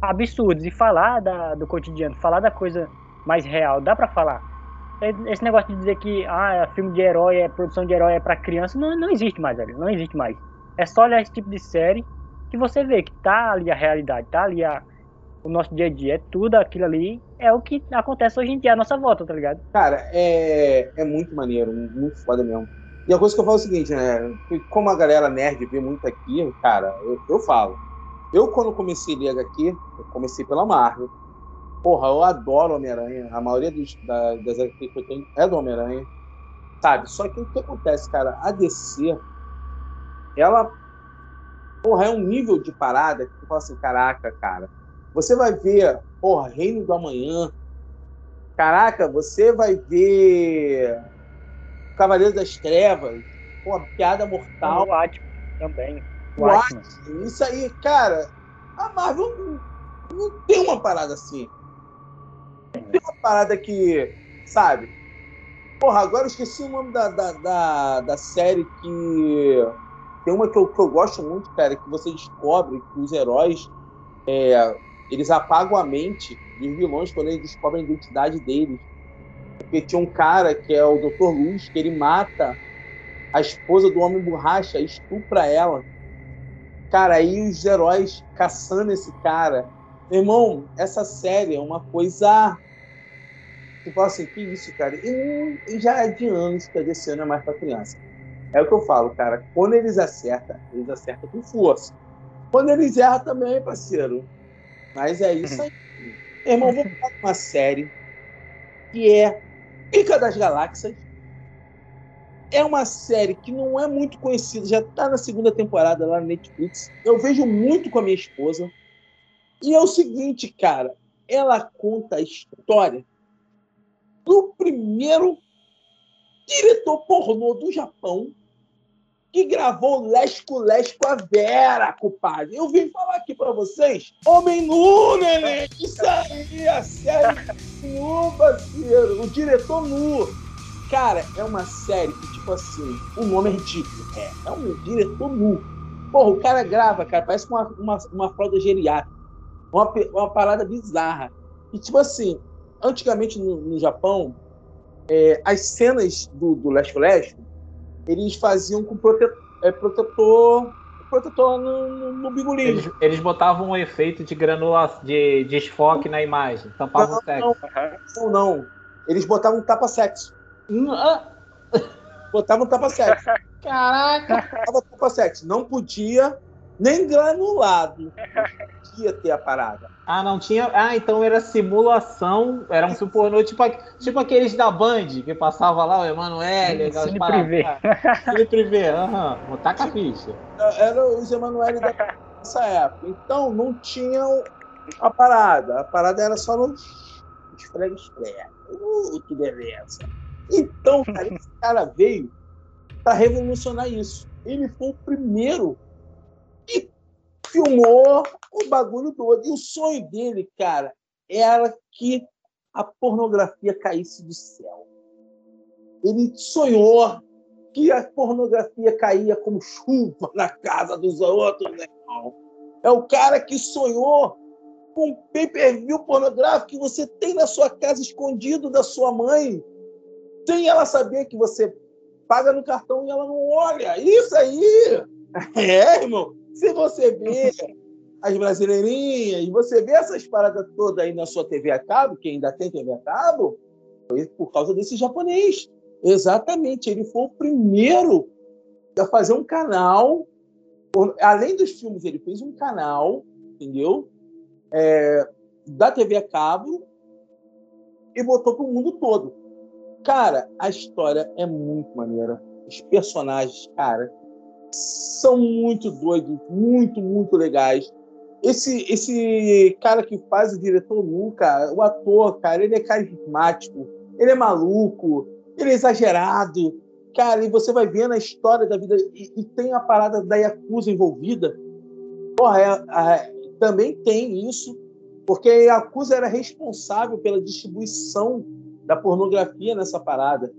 absurdas e falar da, do cotidiano, falar da coisa mais real. Dá para falar. Esse negócio de dizer que ah, filme de herói, é produção de herói é para criança, não, não existe mais, velho. Não existe mais. É só olhar esse tipo de série que você vê que tá ali a realidade, tá ali a, o nosso dia a dia, é tudo aquilo ali, é o que acontece hoje em dia à nossa volta, tá ligado? Cara, é, é muito maneiro, muito foda mesmo. E a coisa que eu falo é o seguinte, né? Como a galera nerd vê muito aqui, cara, eu, eu falo. Eu, quando comecei a ler aqui, eu comecei pela Marvel. Porra, eu adoro Homem-Aranha. A maioria dos, da, das HQs que eu tenho é do Homem-Aranha. Sabe? Só que o que acontece, cara? A DC, ela. Porra, é um nível de parada que tu fala assim: caraca, cara. Você vai ver, porra, Reino do Amanhã. Caraca, você vai ver. Cavaleiro das Trevas. Porra, Piada Mortal. O Atman também. O Atman. Isso aí, cara. A Marvel não, não tem uma parada assim. Tem uma parada que, sabe? Porra, agora eu esqueci o nome da, da, da, da série que. Tem uma que eu, que eu gosto muito, cara, que você descobre que os heróis é, eles apagam a mente dos vilões quando eles descobrem a identidade deles. Porque tinha um cara que é o Dr. Luz, que ele mata a esposa do Homem Borracha, estupra ela. Cara, aí os heróis caçando esse cara. Irmão, essa série é uma coisa Tu fala assim, que isso, cara? E, e já é de anos que a DC não é mais pra criança. É o que eu falo, cara. Quando eles acertam, eles acertam com força. Quando eles erram também, parceiro. Mas é isso aí. Irmão, vou falar uma série que é Pica das Galáxias. É uma série que não é muito conhecida, já tá na segunda temporada lá na Netflix. Eu vejo muito com a minha esposa. E é o seguinte, cara, ela conta a história do primeiro diretor pornô do Japão, que gravou Lesco Lesco a Vera, compadre. Eu vim falar aqui pra vocês, Homem Nu, neném. Isso aí, a série Nu, parceiro. O diretor Nu. Cara, é uma série que, tipo assim, o nome é ridículo. É, é um diretor nu. Porra, o cara grava, cara, parece uma, uma, uma fralda geriátrica. Uma, uma parada bizarra. E, tipo assim, antigamente no, no Japão, é, as cenas do, do Leste Leste, eles faziam com protetor, é, protetor, protetor no, no, no bigolinho. Eles, eles botavam um efeito de granulação, de desfoque na imagem, tampavam o sexo. Não, não. Eles botavam um tapa-sexo. Botavam um tapa-sexo. Caraca! Botava tapa-sexo. Não podia nem granulado. Não podia ter a parada. Ah, não tinha. Ah, então era simulação. Era um filme pornô, tipo, tipo aqueles da Band que passava lá, o Emanuele, aquelas Cine paradas. Privé. Cine Privé, aham. Vou tacar a ficha. Era os Emanuele dessa época. Então não tinham a parada. A parada era só no esfrega, esfrega. Uh, que beleza. Então, cara, esse cara veio para revolucionar isso. Ele foi o primeiro filmou o bagulho todo. E o sonho dele, cara, era que a pornografia caísse do céu. Ele sonhou que a pornografia caía como chuva na casa dos outros, né? É o cara que sonhou com um pay-per-view pornográfico que você tem na sua casa escondido da sua mãe, sem ela saber que você paga no cartão e ela não olha. Isso aí! É, irmão. Se você vê as brasileirinhas, você vê essas paradas todas aí na sua TV a cabo, que ainda tem TV a cabo, foi por causa desse japonês. Exatamente, ele foi o primeiro a fazer um canal. Além dos filmes, ele fez um canal, entendeu? É, da TV a cabo e botou para o mundo todo. Cara, a história é muito maneira. Os personagens, cara, são muito doidos, muito, muito legais. Esse, esse cara que faz o diretor nunca, o ator, cara, ele é carismático, ele é maluco, ele é exagerado. Cara, e você vai vendo a história da vida. E, e tem a parada da Yakuza envolvida. Porra, é, é, também tem isso, porque a Yakuza era responsável pela distribuição da pornografia nessa parada.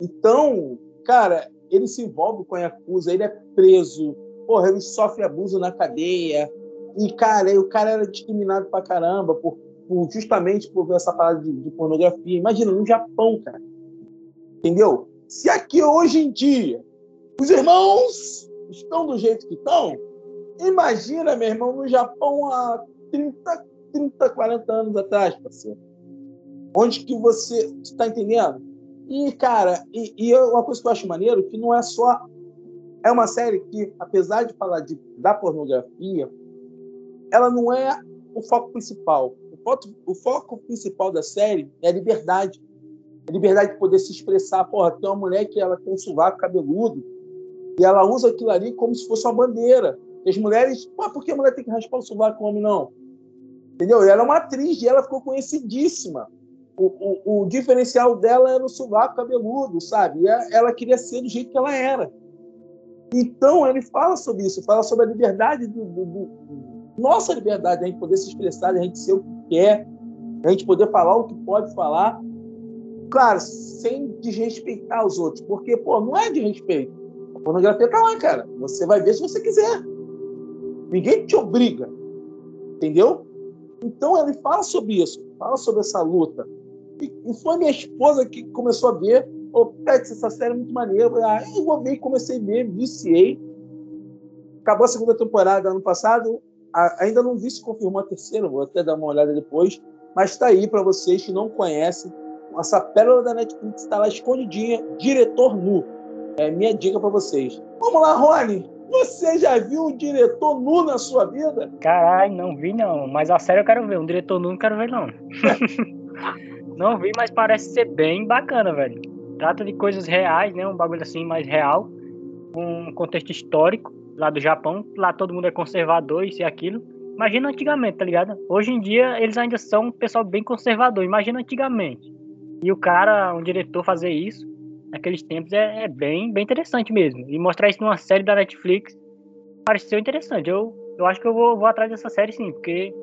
Então, cara, ele se envolve com a Yakuza, ele é preso, porra, ele sofre abuso na cadeia. E, cara, o cara era discriminado pra caramba por, por justamente por ver essa parada de, de pornografia. Imagina, no Japão, cara. Entendeu? Se aqui hoje em dia os irmãos estão do jeito que estão, imagina, meu irmão, no Japão há 30, 30 40 anos atrás, parceiro. Onde que você está entendendo? E, cara, e, e uma coisa que eu acho maneiro que não é só. É uma série que, apesar de falar de, da pornografia, ela não é o foco principal. O foco, o foco principal da série é a liberdade. A liberdade de poder se expressar. Porra, tem uma mulher que ela tem um sovaco cabeludo e ela usa aquilo ali como se fosse uma bandeira. E as mulheres, por que a mulher tem que raspar o sovaco com o homem, não? Entendeu? E ela é uma atriz e ela ficou conhecidíssima. O, o, o, diferencial dela era o sovaco cabeludo, sabe? E ela queria ser do jeito que ela era. Então, ele fala sobre isso, fala sobre a liberdade, do, do, do nossa liberdade, a gente poder se expressar, a gente ser o que quer, a gente poder falar o que pode falar, claro, sem desrespeitar os outros, porque, pô, não é de respeito. A pornografia tá lá, cara. Você vai ver se você quiser. Ninguém te obriga, entendeu? Então, ele fala sobre isso, fala sobre essa luta. E, foi minha esposa que começou a ver. Falou, Pets, essa série é muito maneira. Ah, eu vou ver, comecei a ver, viciei. Acabou a segunda temporada ano passado. Ainda não vi se confirmou a terceira, vou até dar uma olhada depois. Mas está aí para vocês que não conhecem. Essa pérola da Netflix está lá escondidinha, diretor nu. É minha dica para vocês. Vamos lá, Rony. Você já viu um diretor nu na sua vida? Caralho, não vi não. Mas a série eu quero ver. Um diretor nu não quero ver, não. não vi, mas parece ser bem bacana, velho. Trata de coisas reais, né? Um bagulho assim mais real. Um contexto histórico lá do Japão. Lá todo mundo é conservador, isso e aquilo. Imagina antigamente, tá ligado? Hoje em dia eles ainda são um pessoal bem conservador. Imagina antigamente. E o cara, um diretor, fazer isso. naqueles tempos é, é, bem, bem interessante mesmo. E mostrar isso numa série da Netflix pareceu interessante. Eu, eu acho que eu vou, vou atrás dessa série sim, porque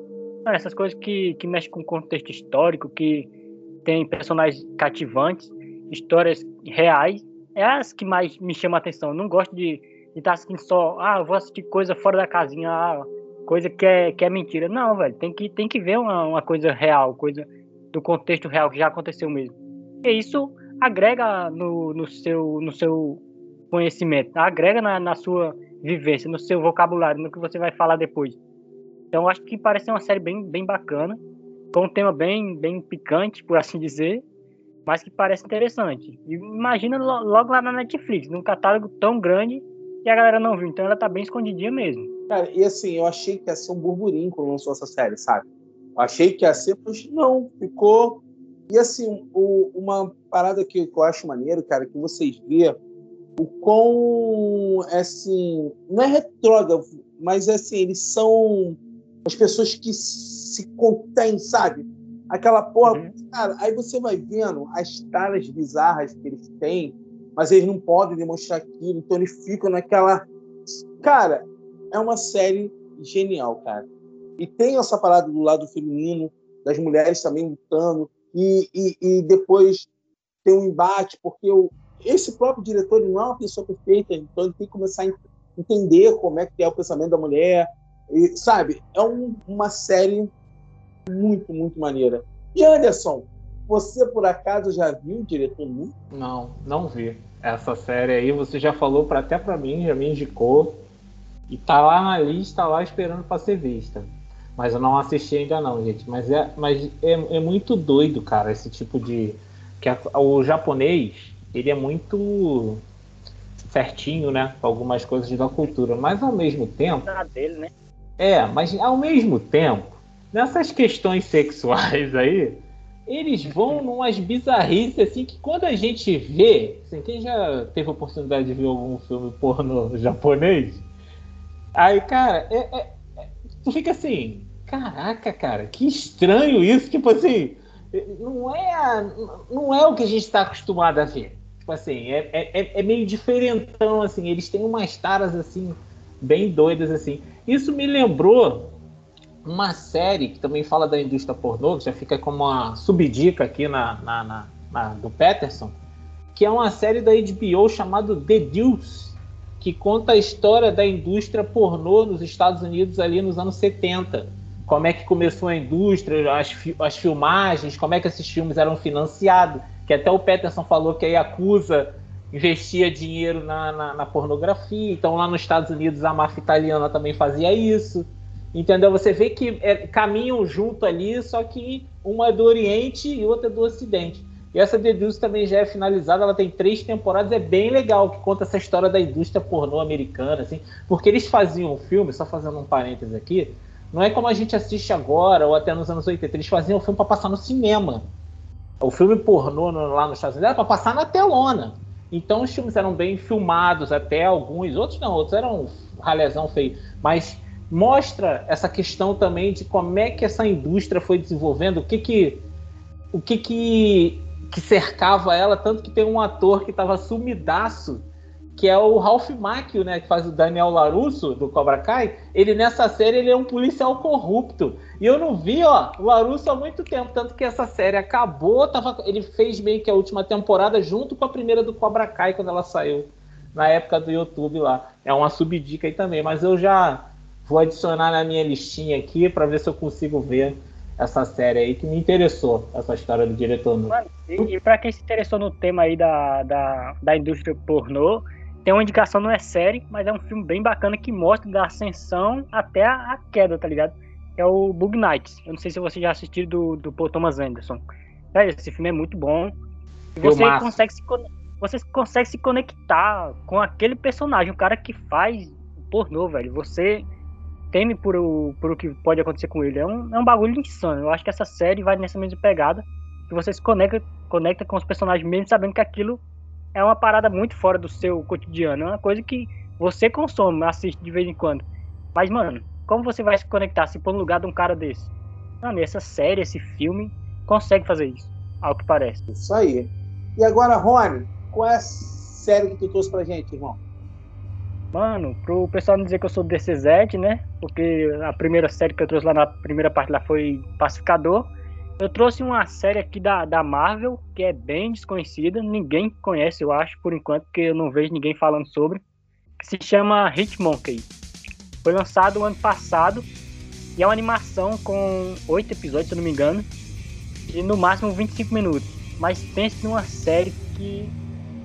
essas coisas que, que mexem com contexto histórico, que tem personagens cativantes, histórias reais, é as que mais me chamam a atenção. Eu não gosto de estar tá assistindo só, ah, vou assistir coisa fora da casinha, ah, coisa que é, que é mentira. Não, velho, tem que, tem que ver uma, uma coisa real, coisa do contexto real que já aconteceu mesmo. E isso agrega no, no, seu, no seu conhecimento, agrega na, na sua vivência, no seu vocabulário, no que você vai falar depois. Então acho que parece uma série bem, bem bacana, com um tema bem, bem picante, por assim dizer, mas que parece interessante. Imagina logo lá na Netflix, num catálogo tão grande e a galera não viu, então ela tá bem escondidinha mesmo. Cara, e assim, eu achei que ia ser um burburinho quando lançou essa série, sabe? Eu achei que ia ser, mas não, ficou. E assim, o, uma parada que, que eu acho maneiro, cara, que vocês vê o quão, assim, não é retrógrado, mas assim, eles são as pessoas que se contêm, sabe? Aquela porra, uhum. cara, aí você vai vendo as taras bizarras que eles têm, mas eles não podem demonstrar aquilo, então eles ficam naquela. Cara, é uma série genial, cara. E tem essa parada do lado feminino, das mulheres também lutando, e, e, e depois tem um embate, porque o, esse próprio diretor não é uma pessoa perfeita, então ele tem que começar a entender como é que é o pensamento da mulher, e, sabe? É um, uma série muito, muito maneira. E Anderson, você por acaso já viu o diretor Nu? Não, não vi. Essa série aí você já falou para até para mim, já me indicou. E tá lá na lista, lá esperando para ser vista. Mas eu não assisti ainda não, gente. Mas é, mas é, é muito doido, cara, esse tipo de. que a, o japonês, ele é muito certinho, né? Com algumas coisas da cultura. Mas ao mesmo tempo. Dele, né? É, mas ao mesmo tempo, nessas questões sexuais aí, eles vão numas bizarrices assim que quando a gente vê, assim, quem já teve a oportunidade de ver algum filme porno japonês, aí, cara, é, é, é, tu fica assim, caraca, cara, que estranho isso, tipo assim, não é, não é o que a gente está acostumado a ver. Tipo assim, é, é, é meio diferentão, assim, eles têm umas taras assim, bem doidas assim. Isso me lembrou uma série que também fala da indústria pornô, que já fica como uma subdica aqui na, na, na, na do Peterson, que é uma série da HBO chamada The Deuce, que conta a história da indústria pornô nos Estados Unidos ali nos anos 70. Como é que começou a indústria, as, as filmagens, como é que esses filmes eram financiados, que até o Peterson falou que a Yakuza investia dinheiro na, na, na, pornografia. Então, lá nos Estados Unidos, a máfia italiana também fazia isso. Entendeu? Você vê que é, caminham junto ali, só que uma é do Oriente e outra é do Ocidente. E essa Deduce também já é finalizada, ela tem três temporadas, é bem legal, que conta essa história da indústria pornô americana, assim, porque eles faziam um filme, só fazendo um parênteses aqui, não é como a gente assiste agora, ou até nos anos 80, eles faziam um filme para passar no cinema. O filme pornô lá nos Estados Unidos era para passar na telona. Então os filmes eram bem filmados, até alguns, outros não, outros eram ralezão feio. Mas mostra essa questão também de como é que essa indústria foi desenvolvendo, o que que, o que, que, que cercava ela, tanto que tem um ator que estava sumidaço que é o Ralph Macchio, né, que faz o Daniel Larusso do Cobra Kai. Ele nessa série ele é um policial corrupto. E eu não vi, ó, o Larusso há muito tempo, tanto que essa série acabou, tava, ele fez meio que a última temporada junto com a primeira do Cobra Kai quando ela saiu na época do YouTube lá. É uma subdica aí também, mas eu já vou adicionar na minha listinha aqui para ver se eu consigo ver essa série aí que me interessou, essa história do diretor. E, e para quem se interessou no tema aí da, da, da indústria pornô, tem uma indicação, não é série, mas é um filme bem bacana que mostra da ascensão até a, a queda, tá ligado? É o Bug Nights. Eu não sei se você já assistiu do, do Paul Thomas Anderson. Esse filme é muito bom. Você consegue, se, você consegue se conectar com aquele personagem, o cara que faz pornô, velho. Você teme por o, por o que pode acontecer com ele. É um, é um bagulho insano. Eu acho que essa série vai nessa mesma pegada. Que você se conecta, conecta com os personagens mesmo sabendo que aquilo é uma parada muito fora do seu cotidiano. É uma coisa que você consome, assiste de vez em quando. Mas, mano, como você vai se conectar se pôr no lugar de um cara desse? Mano, essa série, esse filme, consegue fazer isso, ao que parece. Isso aí. E agora, Rony, qual é a série que tu trouxe pra gente, irmão? Mano, pro pessoal não dizer que eu sou DCZ, né? Porque a primeira série que eu trouxe lá na primeira parte lá foi Pacificador. Eu trouxe uma série aqui da, da Marvel, que é bem desconhecida, ninguém conhece, eu acho, por enquanto, porque eu não vejo ninguém falando sobre, que se chama Hitmonkey. Foi lançado ano passado e é uma animação com oito episódios, se eu não me engano, e no máximo 25 minutos. Mas pense numa série que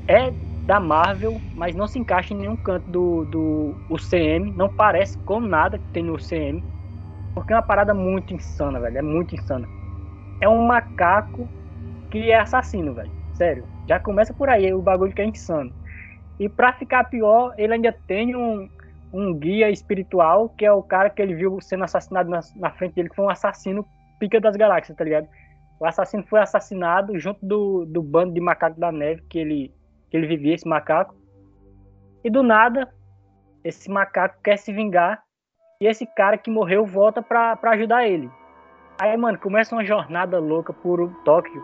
é da Marvel, mas não se encaixa em nenhum canto do, do UCM, não parece com nada que tem no UCM, porque é uma parada muito insana, velho, é muito insana é um macaco que é assassino, velho. Sério. Já começa por aí o bagulho que é insano. E pra ficar pior, ele ainda tem um, um guia espiritual, que é o cara que ele viu sendo assassinado na, na frente dele, que foi um assassino pica das galáxias, tá ligado? O assassino foi assassinado junto do, do bando de macacos da neve que ele, que ele vivia, esse macaco. E do nada, esse macaco quer se vingar. E esse cara que morreu volta pra, pra ajudar ele. Aí, mano, começa uma jornada louca por Tóquio.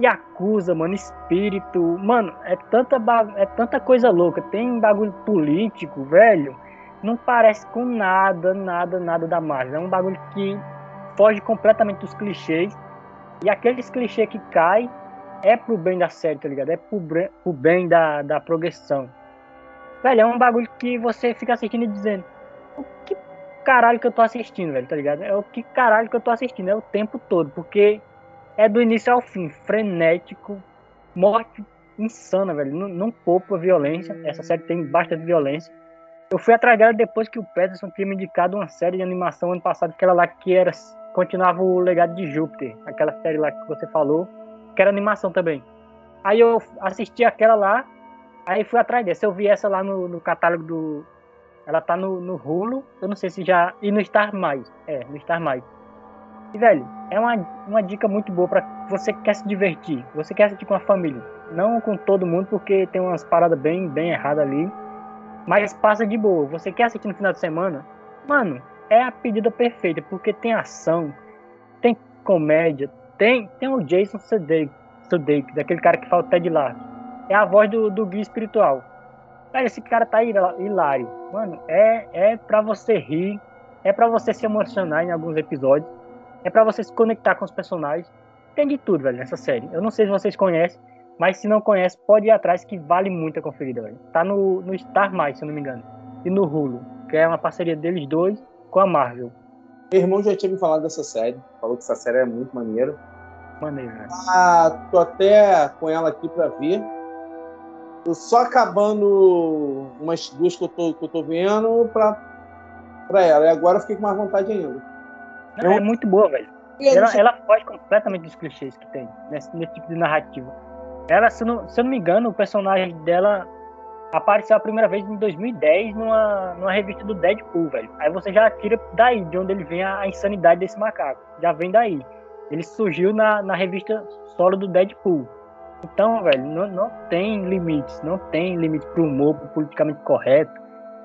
E acusa, mano, espírito. Mano, é tanta, é tanta coisa louca. Tem bagulho político, velho. Não parece com nada, nada, nada da Marvel. É um bagulho que foge completamente dos clichês. E aqueles clichês que cai é pro bem da série, tá ligado? É pro, pro bem da, da progressão. Velho, é um bagulho que você fica assistindo e dizendo: o que caralho que eu tô assistindo, velho, tá ligado? É o que caralho que eu tô assistindo, é o tempo todo, porque é do início ao fim, frenético, morte insana, velho. Não, não poupa violência. Essa série tem bastante violência. Eu fui atrás dela depois que o Peterson tinha me indicado uma série de animação ano passado, aquela lá que era continuava o legado de Júpiter, aquela série lá que você falou, que era animação também. Aí eu assisti aquela lá, aí fui atrás dessa. Eu vi essa lá no, no catálogo do, ela tá no, no eu não sei se já. E no Star Mais. É, no Star Mais. E, velho, é uma, uma dica muito boa para você que quer se divertir. Você quer assistir com a família. Não com todo mundo, porque tem umas paradas bem, bem erradas ali. Mas passa de boa. Você quer assistir no final de semana? Mano, é a pedida perfeita, porque tem ação, tem comédia, tem, tem o Jason Sudeikis, daquele cara que fala o Ted Lasso. É a voz do, do guia espiritual. Cara, esse cara tá hilário. Mano, é, é pra você rir, é pra você se emocionar em alguns episódios, é pra você se conectar com os personagens. Tem de tudo, velho, nessa série. Eu não sei se vocês conhecem, mas se não conhece, pode ir atrás que vale muito a conferida, velho. Tá no, no Star Mais, se eu não me engano. E no Hulu, que é uma parceria deles dois com a Marvel. Meu irmão já tinha me falado dessa série. Falou que essa série é muito maneira. Maneiro, né? Ah, tô até com ela aqui pra ver só acabando umas duas que eu tô, que eu tô vendo pra, pra ela. E agora eu fiquei com mais vontade ainda. Não, eu... É muito boa, velho. Ela, ela foge completamente dos clichês que tem nesse, nesse tipo de narrativa. Ela, se, não, se eu não me engano, o personagem dela apareceu a primeira vez em 2010 numa, numa revista do Deadpool, velho. Aí você já tira daí, de onde ele vem a, a insanidade desse macaco. Já vem daí. Ele surgiu na, na revista solo do Deadpool. Então, velho, não, não tem limites, não tem limite pro humor, pro politicamente correto.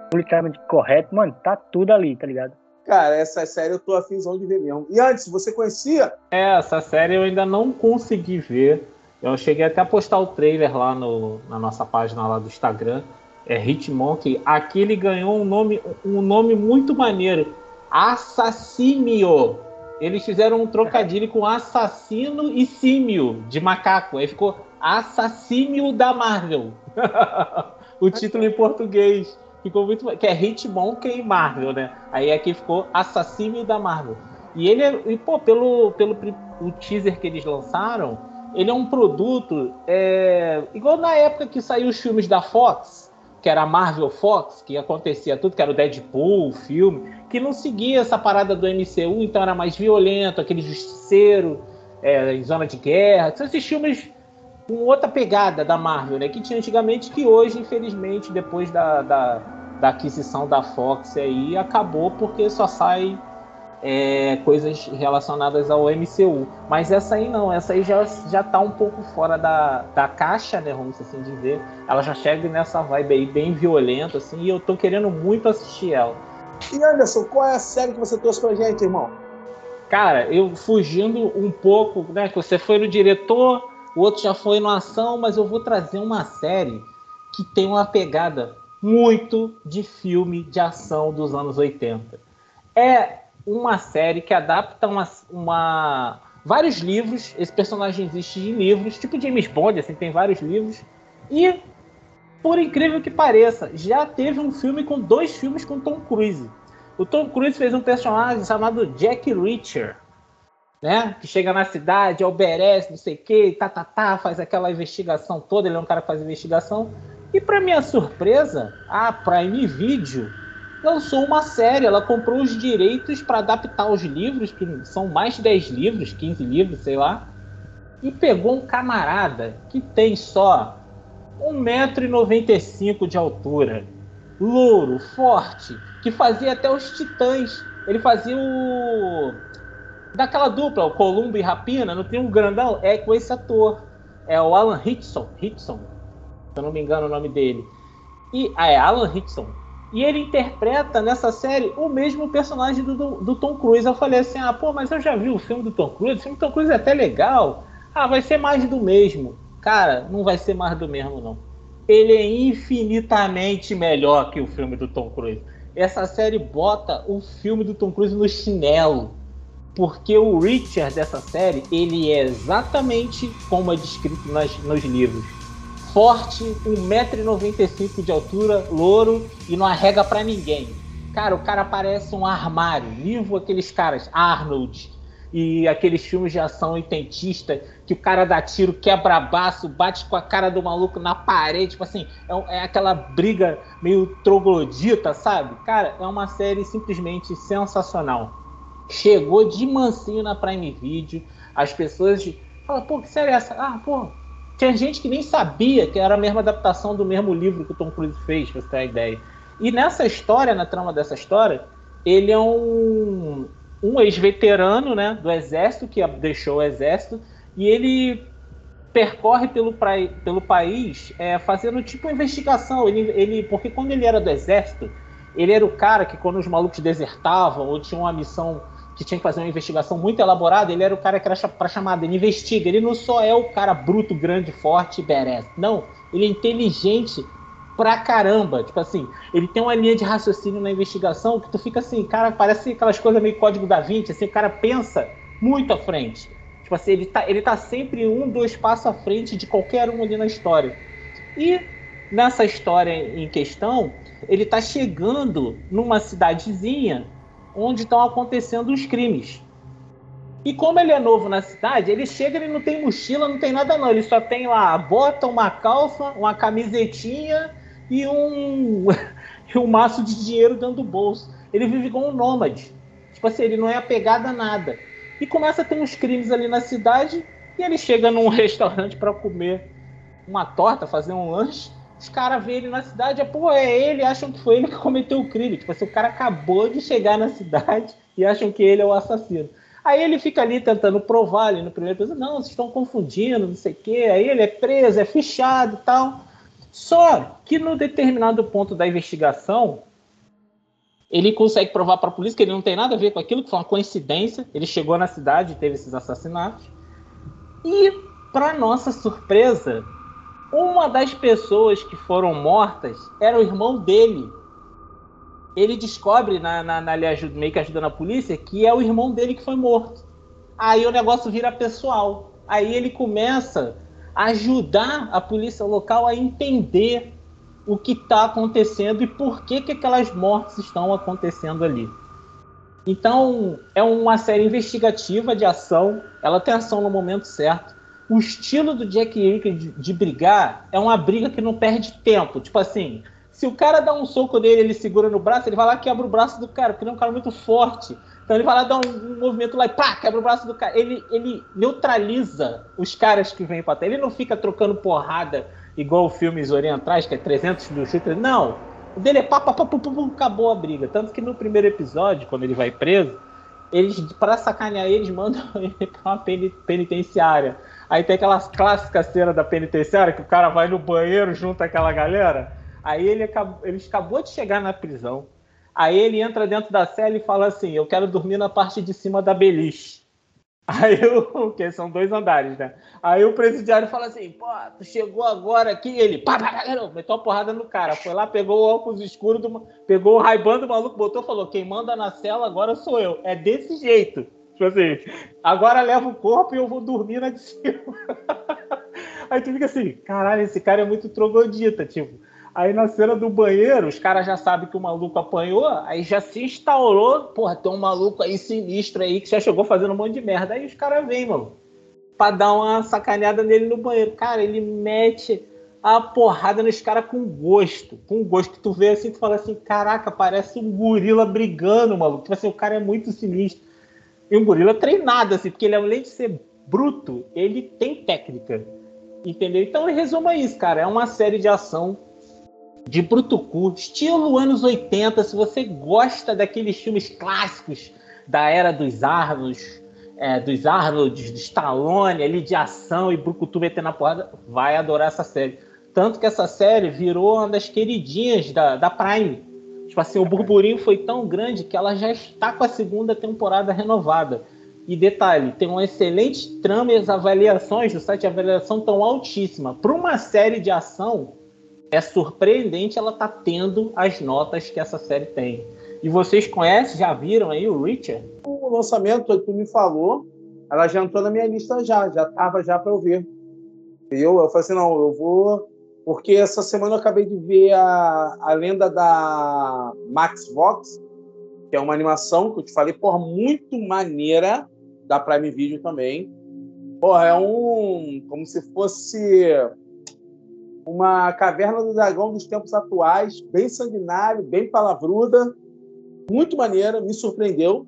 Politicamente correto, mano, tá tudo ali, tá ligado? Cara, essa série eu tô afinzão de ver mesmo. E antes, você conhecia? É, essa série eu ainda não consegui ver. Eu cheguei até a postar o trailer lá no, na nossa página lá do Instagram. É Hitmonkey. Aqui ele ganhou um nome, um nome muito maneiro. Assassinio. Eles fizeram um trocadilho com assassino e símio de macaco. Aí ficou Assassínio da Marvel. o título em português. Ficou muito. Que é Hitmonkey Marvel, né? Aí aqui ficou Assassínio da Marvel. E ele é. E, pô, pelo, pelo o teaser que eles lançaram, ele é um produto. É, igual na época que saiu os filmes da Fox, que era a Marvel Fox, que acontecia tudo, que era o Deadpool, o filme que não seguia essa parada do MCU, então era mais violento, aquele justiceiro é, em zona de guerra. Esses filmes com outra pegada da Marvel, né? Que tinha antigamente, que hoje, infelizmente, depois da, da, da aquisição da Fox aí, acabou porque só sai é, coisas relacionadas ao MCU. Mas essa aí não, essa aí já, já tá um pouco fora da, da caixa, né? Vamos assim dizer. Ela já chega nessa vibe aí bem violenta, assim, e eu tô querendo muito assistir ela. E Anderson, qual é a série que você trouxe pra gente, irmão? Cara, eu fugindo um pouco, né? Que você foi no diretor, o outro já foi no ação, mas eu vou trazer uma série que tem uma pegada muito de filme de ação dos anos 80. É uma série que adapta uma, uma vários livros. Esse personagem existe em livros, tipo James Bond, assim, tem vários livros. E, por incrível que pareça, já teve um filme com dois filmes com Tom Cruise. O Tom Cruise fez um personagem chamado Jack Reacher, né? Que chega na cidade, obedece, não sei o quê, tá, tá, tá, faz aquela investigação toda. Ele é um cara que faz investigação. E, para minha surpresa, a Prime Video lançou uma série. Ela comprou os direitos para adaptar os livros, que são mais de 10 livros, 15 livros, sei lá, e pegou um camarada que tem só 1,95m de altura, louro, forte, que fazia até os titãs. Ele fazia o. Daquela dupla, o Columbo e Rapina, não tem um grandão? É com esse ator. É o Alan Hitson, Hitson, se eu não me engano o nome dele. E ah, é Alan Hitson. E ele interpreta nessa série o mesmo personagem do, do, do, Tom Cruise. Eu falei assim: ah, pô, mas eu já vi o filme do Tom Cruise, o filme do Tom Cruise é até legal. Ah, vai ser mais do mesmo. Cara, não vai ser mais do mesmo, não. Ele é infinitamente melhor que o filme do Tom Cruise. Essa série bota o filme do Tom Cruise no chinelo. Porque o Richard dessa série, ele é exatamente como é descrito nas, nos livros forte, 1,95m de altura, louro e não arrega para ninguém. Cara, o cara parece um armário, vivo aqueles caras, Arnold e aqueles filmes de ação oitentista que o cara dá tiro, quebra baço, bate com a cara do maluco na parede, tipo assim, é, é aquela briga meio troglodita, sabe? Cara, é uma série simplesmente sensacional. Chegou de mansinho na Prime Video, as pessoas falam, pô, que série é essa? Ah, pô, tinha gente que nem sabia que era a mesma adaptação do mesmo livro que o Tom Cruise fez, pra você ter a ideia. E nessa história, na trama dessa história, ele é um, um ex-veterano né, do exército, que deixou o exército, e ele percorre pelo, pelo país é, fazendo tipo investigação. Ele, ele, porque quando ele era do exército, ele era o cara que quando os malucos desertavam ou tinham uma missão que tinha que fazer uma investigação muito elaborada, ele era o cara que era para chamar, ele investiga. Ele não só é o cara bruto, grande, forte e. Não, ele é inteligente pra caramba. Tipo assim, ele tem uma linha de raciocínio na investigação que tu fica assim, cara, parece aquelas coisas meio código da Vinci, assim, o cara pensa muito à frente. Tipo assim, ele tá, ele tá sempre um, dois passos à frente de qualquer um ali na história. E nessa história em questão, ele tá chegando numa cidadezinha onde estão acontecendo os crimes. E como ele é novo na cidade, ele chega, ele não tem mochila, não tem nada não. Ele só tem lá a bota, uma calça, uma camisetinha e um, e um maço de dinheiro dentro do bolso. Ele vive como um nômade. Tipo assim, ele não é apegado a nada. E começa a ter uns crimes ali na cidade e ele chega num restaurante para comer uma torta, fazer um lanche os caras veem ele na cidade, é, pô, é ele, acham que foi ele que cometeu o crime. Tipo assim, o cara acabou de chegar na cidade e acham que ele é o assassino. Aí ele fica ali tentando provar ali no primeiro episódio, não, vocês estão confundindo, não sei o quê. Aí ele é preso, é fichado e tal. Só que no determinado ponto da investigação, ele consegue provar para a polícia que ele não tem nada a ver com aquilo, que foi uma coincidência. Ele chegou na cidade e teve esses assassinatos. E, para nossa surpresa, uma das pessoas que foram mortas era o irmão dele. Ele descobre, na, na, na ajuda, meio que ajudando a polícia, que é o irmão dele que foi morto. Aí o negócio vira pessoal. Aí ele começa a ajudar a polícia local a entender o que está acontecendo e por que, que aquelas mortes estão acontecendo ali. Então, é uma série investigativa de ação, ela tem ação no momento certo o estilo do Jack Reacher de, de, brigar é uma briga que não perde tempo. Tipo assim, se o cara dá um soco nele, ele segura no braço, ele vai lá e quebra o braço do cara, porque ele é um cara muito forte. Então ele vai lá dar um, um movimento lá e pá, quebra o braço do cara. Ele, ele neutraliza os caras que vêm pra trás. Ele não fica trocando porrada igual filmes orientais, que é 300 mil chutes. Não. O dele é pá, pá, pá, pá, pá, pá, acabou a briga. Tanto que no primeiro episódio, quando ele vai preso, eles, para sacanear eles, mandam ele pra uma penitenciária. Aí tem aquelas clássicas cenas da penitenciária que o cara vai no banheiro junto àquela galera. Aí ele ele acabou de chegar na prisão. Aí ele entra dentro da cela e fala assim: Eu quero dormir na parte de cima da beliche. Aí o que são dois andares, né? Aí o presidiário fala assim: pô, tu chegou agora aqui. Ele pá, pá, pá, meteu a porrada no cara. Foi lá, pegou o óculos escuro, do, pegou o raibando do maluco, botou falou: quem manda na cela agora sou eu. É desse jeito. Tipo assim, agora leva o corpo e eu vou dormir na de cima. Aí tu fica assim: caralho, esse cara é muito troglodita, tipo. Aí na cena do banheiro, os caras já sabem que o maluco apanhou, aí já se instaurou, porra, tem um maluco aí sinistro aí que já chegou fazendo um monte de merda. Aí os caras vêm, mano, pra dar uma sacaneada nele no banheiro. Cara, ele mete a porrada nos caras com gosto, com gosto. Tu vê assim, tu fala assim, caraca, parece um gorila brigando, maluco. Tipo assim, o cara é muito sinistro. E um gorila treinado, assim, porque ele, além de ser bruto, ele tem técnica. Entendeu? Então, em resumo, é isso, cara. É uma série de ação de Brutucu, estilo anos 80. Se você gosta daqueles filmes clássicos da era dos Arnolds, é, dos Arnolds, do Stallone, ali de ação e Brucutu metendo na porrada, vai adorar essa série. Tanto que essa série virou uma das queridinhas da, da Prime. Tipo assim, o burburinho foi tão grande que ela já está com a segunda temporada renovada. E detalhe, tem uma excelente trama e as avaliações do site de avaliação tão altíssima. Para uma série de ação, é surpreendente ela tá tendo as notas que essa série tem. E vocês conhecem, já viram aí o Richard? O lançamento, tu me falou, ela já entrou na minha lista já, já tava já para eu ver. E eu, eu falei assim, não, eu vou... Porque essa semana eu acabei de ver a, a lenda da Max Vox, que é uma animação que eu te falei, porra, muito maneira, da Prime Video também. Porra, é um... como se fosse uma caverna do dragão dos tempos atuais, bem sanguinário, bem palavruda, muito maneira, me surpreendeu,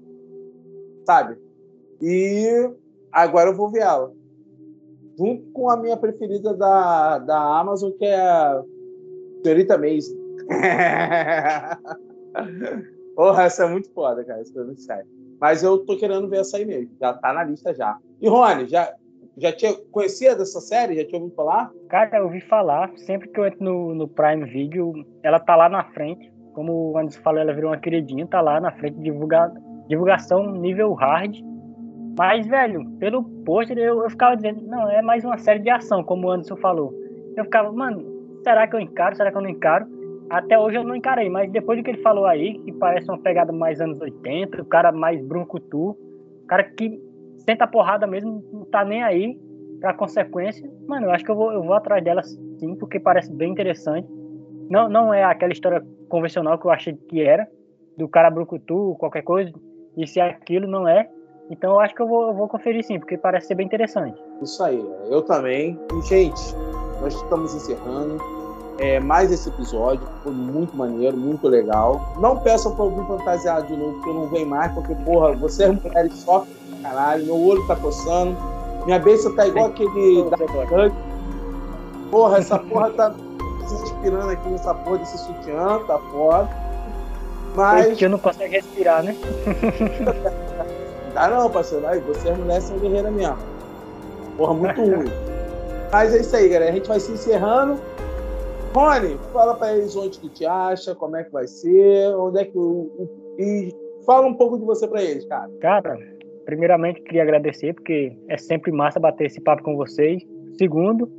sabe? E agora eu vou ver ela. Junto com a minha preferida da, da Amazon, que é a Senhorita Maze. Porra, essa é muito foda, cara. Essa é muito sério. Mas eu tô querendo ver essa aí mesmo. Já tá na lista já. E Rony, já, já tinha conhecia dessa série? Já tinha ouvido falar? Cara, eu ouvi falar. Sempre que eu entro no, no Prime Video, ela tá lá na frente. Como o Anderson falou, ela virou uma queridinha, tá lá na frente, divulga, divulgação nível hard. Mas, velho, pelo pôster eu, eu ficava dizendo, não, é mais uma série de ação, como o Anderson falou. Eu ficava, mano, será que eu encaro? Será que eu não encaro? Até hoje eu não encarei, mas depois do que ele falou aí, que parece uma pegada mais anos 80, o cara mais brucutu, o cara que senta a porrada mesmo, não tá nem aí pra consequência. Mano, eu acho que eu vou, eu vou atrás dela sim, porque parece bem interessante. Não, não é aquela história convencional que eu achei que era, do cara brucutu, qualquer coisa, e se é aquilo, não é. Então eu acho que eu vou, eu vou conferir sim, porque parece ser bem interessante. Isso aí, eu também. E, gente, nós estamos encerrando é, mais esse episódio. Foi muito maneiro, muito legal. Não peçam para ouvir fantasiado de novo, porque eu não venho mais, porque, porra, vocês mulheres sofrem caralho, meu olho tá coçando, minha beiça tá igual aquele da Porra, essa porra tá se inspirando aqui nessa porra desse sutiã, tá foda. Mas. Que eu não consegue respirar, né? Dá não, parceiro. Aí, você é mulher são guerreira mesmo. Porra, muito ruim. Mas é isso aí, galera. A gente vai se encerrando. Rony, fala pra eles onde que te acha, como é que vai ser, onde é que. E fala um pouco de você pra eles, cara. Cara, primeiramente, queria agradecer, porque é sempre massa bater esse papo com vocês. Segundo,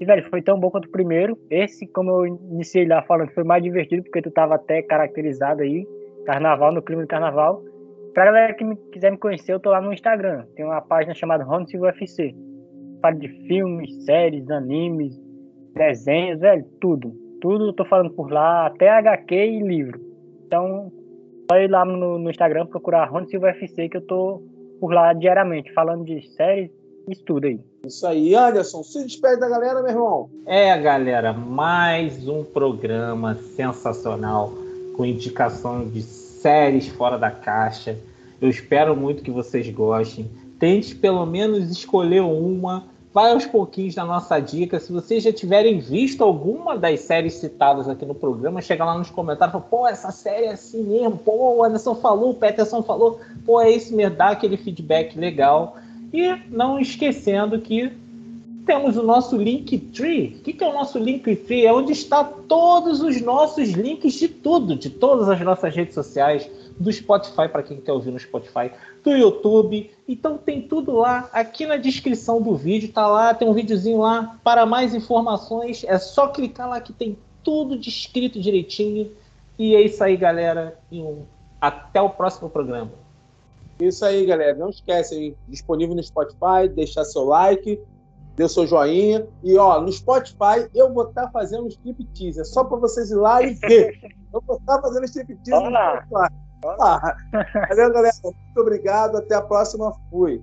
e, velho, foi tão bom quanto o primeiro. Esse, como eu iniciei lá falando, foi mais divertido, porque tu tava até caracterizado aí, carnaval, no clima de carnaval. Pra galera que me, quiser me conhecer, eu tô lá no Instagram. Tem uma página chamada Honda UFC. Falo de filmes, séries, animes, desenhos, velho, tudo. Tudo eu tô falando por lá, até HQ e livro. Então, só ir lá no, no Instagram procurar Honda UFC que eu tô por lá diariamente, falando de séries e estudo aí. Isso aí, Anderson, se despede da galera, meu irmão. É, galera, mais um programa sensacional com indicação de séries fora da caixa. Eu espero muito que vocês gostem. Tente pelo menos escolher uma vai aos pouquinhos na nossa dica. Se vocês já tiverem visto alguma das séries citadas aqui no programa, chega lá nos comentários e fala, pô, essa série é assim mesmo, pô, o Anderson falou, o Peterson falou, pô, é isso mesmo, dá aquele feedback legal. E não esquecendo que temos o nosso Linktree. O que, é o nosso Linktree? É onde está todos os nossos links de tudo, de todas as nossas redes sociais, do Spotify, para quem quer ouvir no Spotify, do YouTube. Então tem tudo lá. Aqui na descrição do vídeo tá lá, tem um videozinho lá. Para mais informações, é só clicar lá que tem tudo descrito direitinho. E é isso aí, galera. E um... até o próximo programa. Isso aí, galera. Não esquece disponível no Spotify, deixar seu like, dê seu joinha. E ó, no Spotify eu vou estar tá fazendo um striptease. É só para vocês ir lá e ver. Eu vou estar tá fazendo striptease no Spotify. Olá. Valeu, galera. Muito obrigado. Até a próxima. Fui.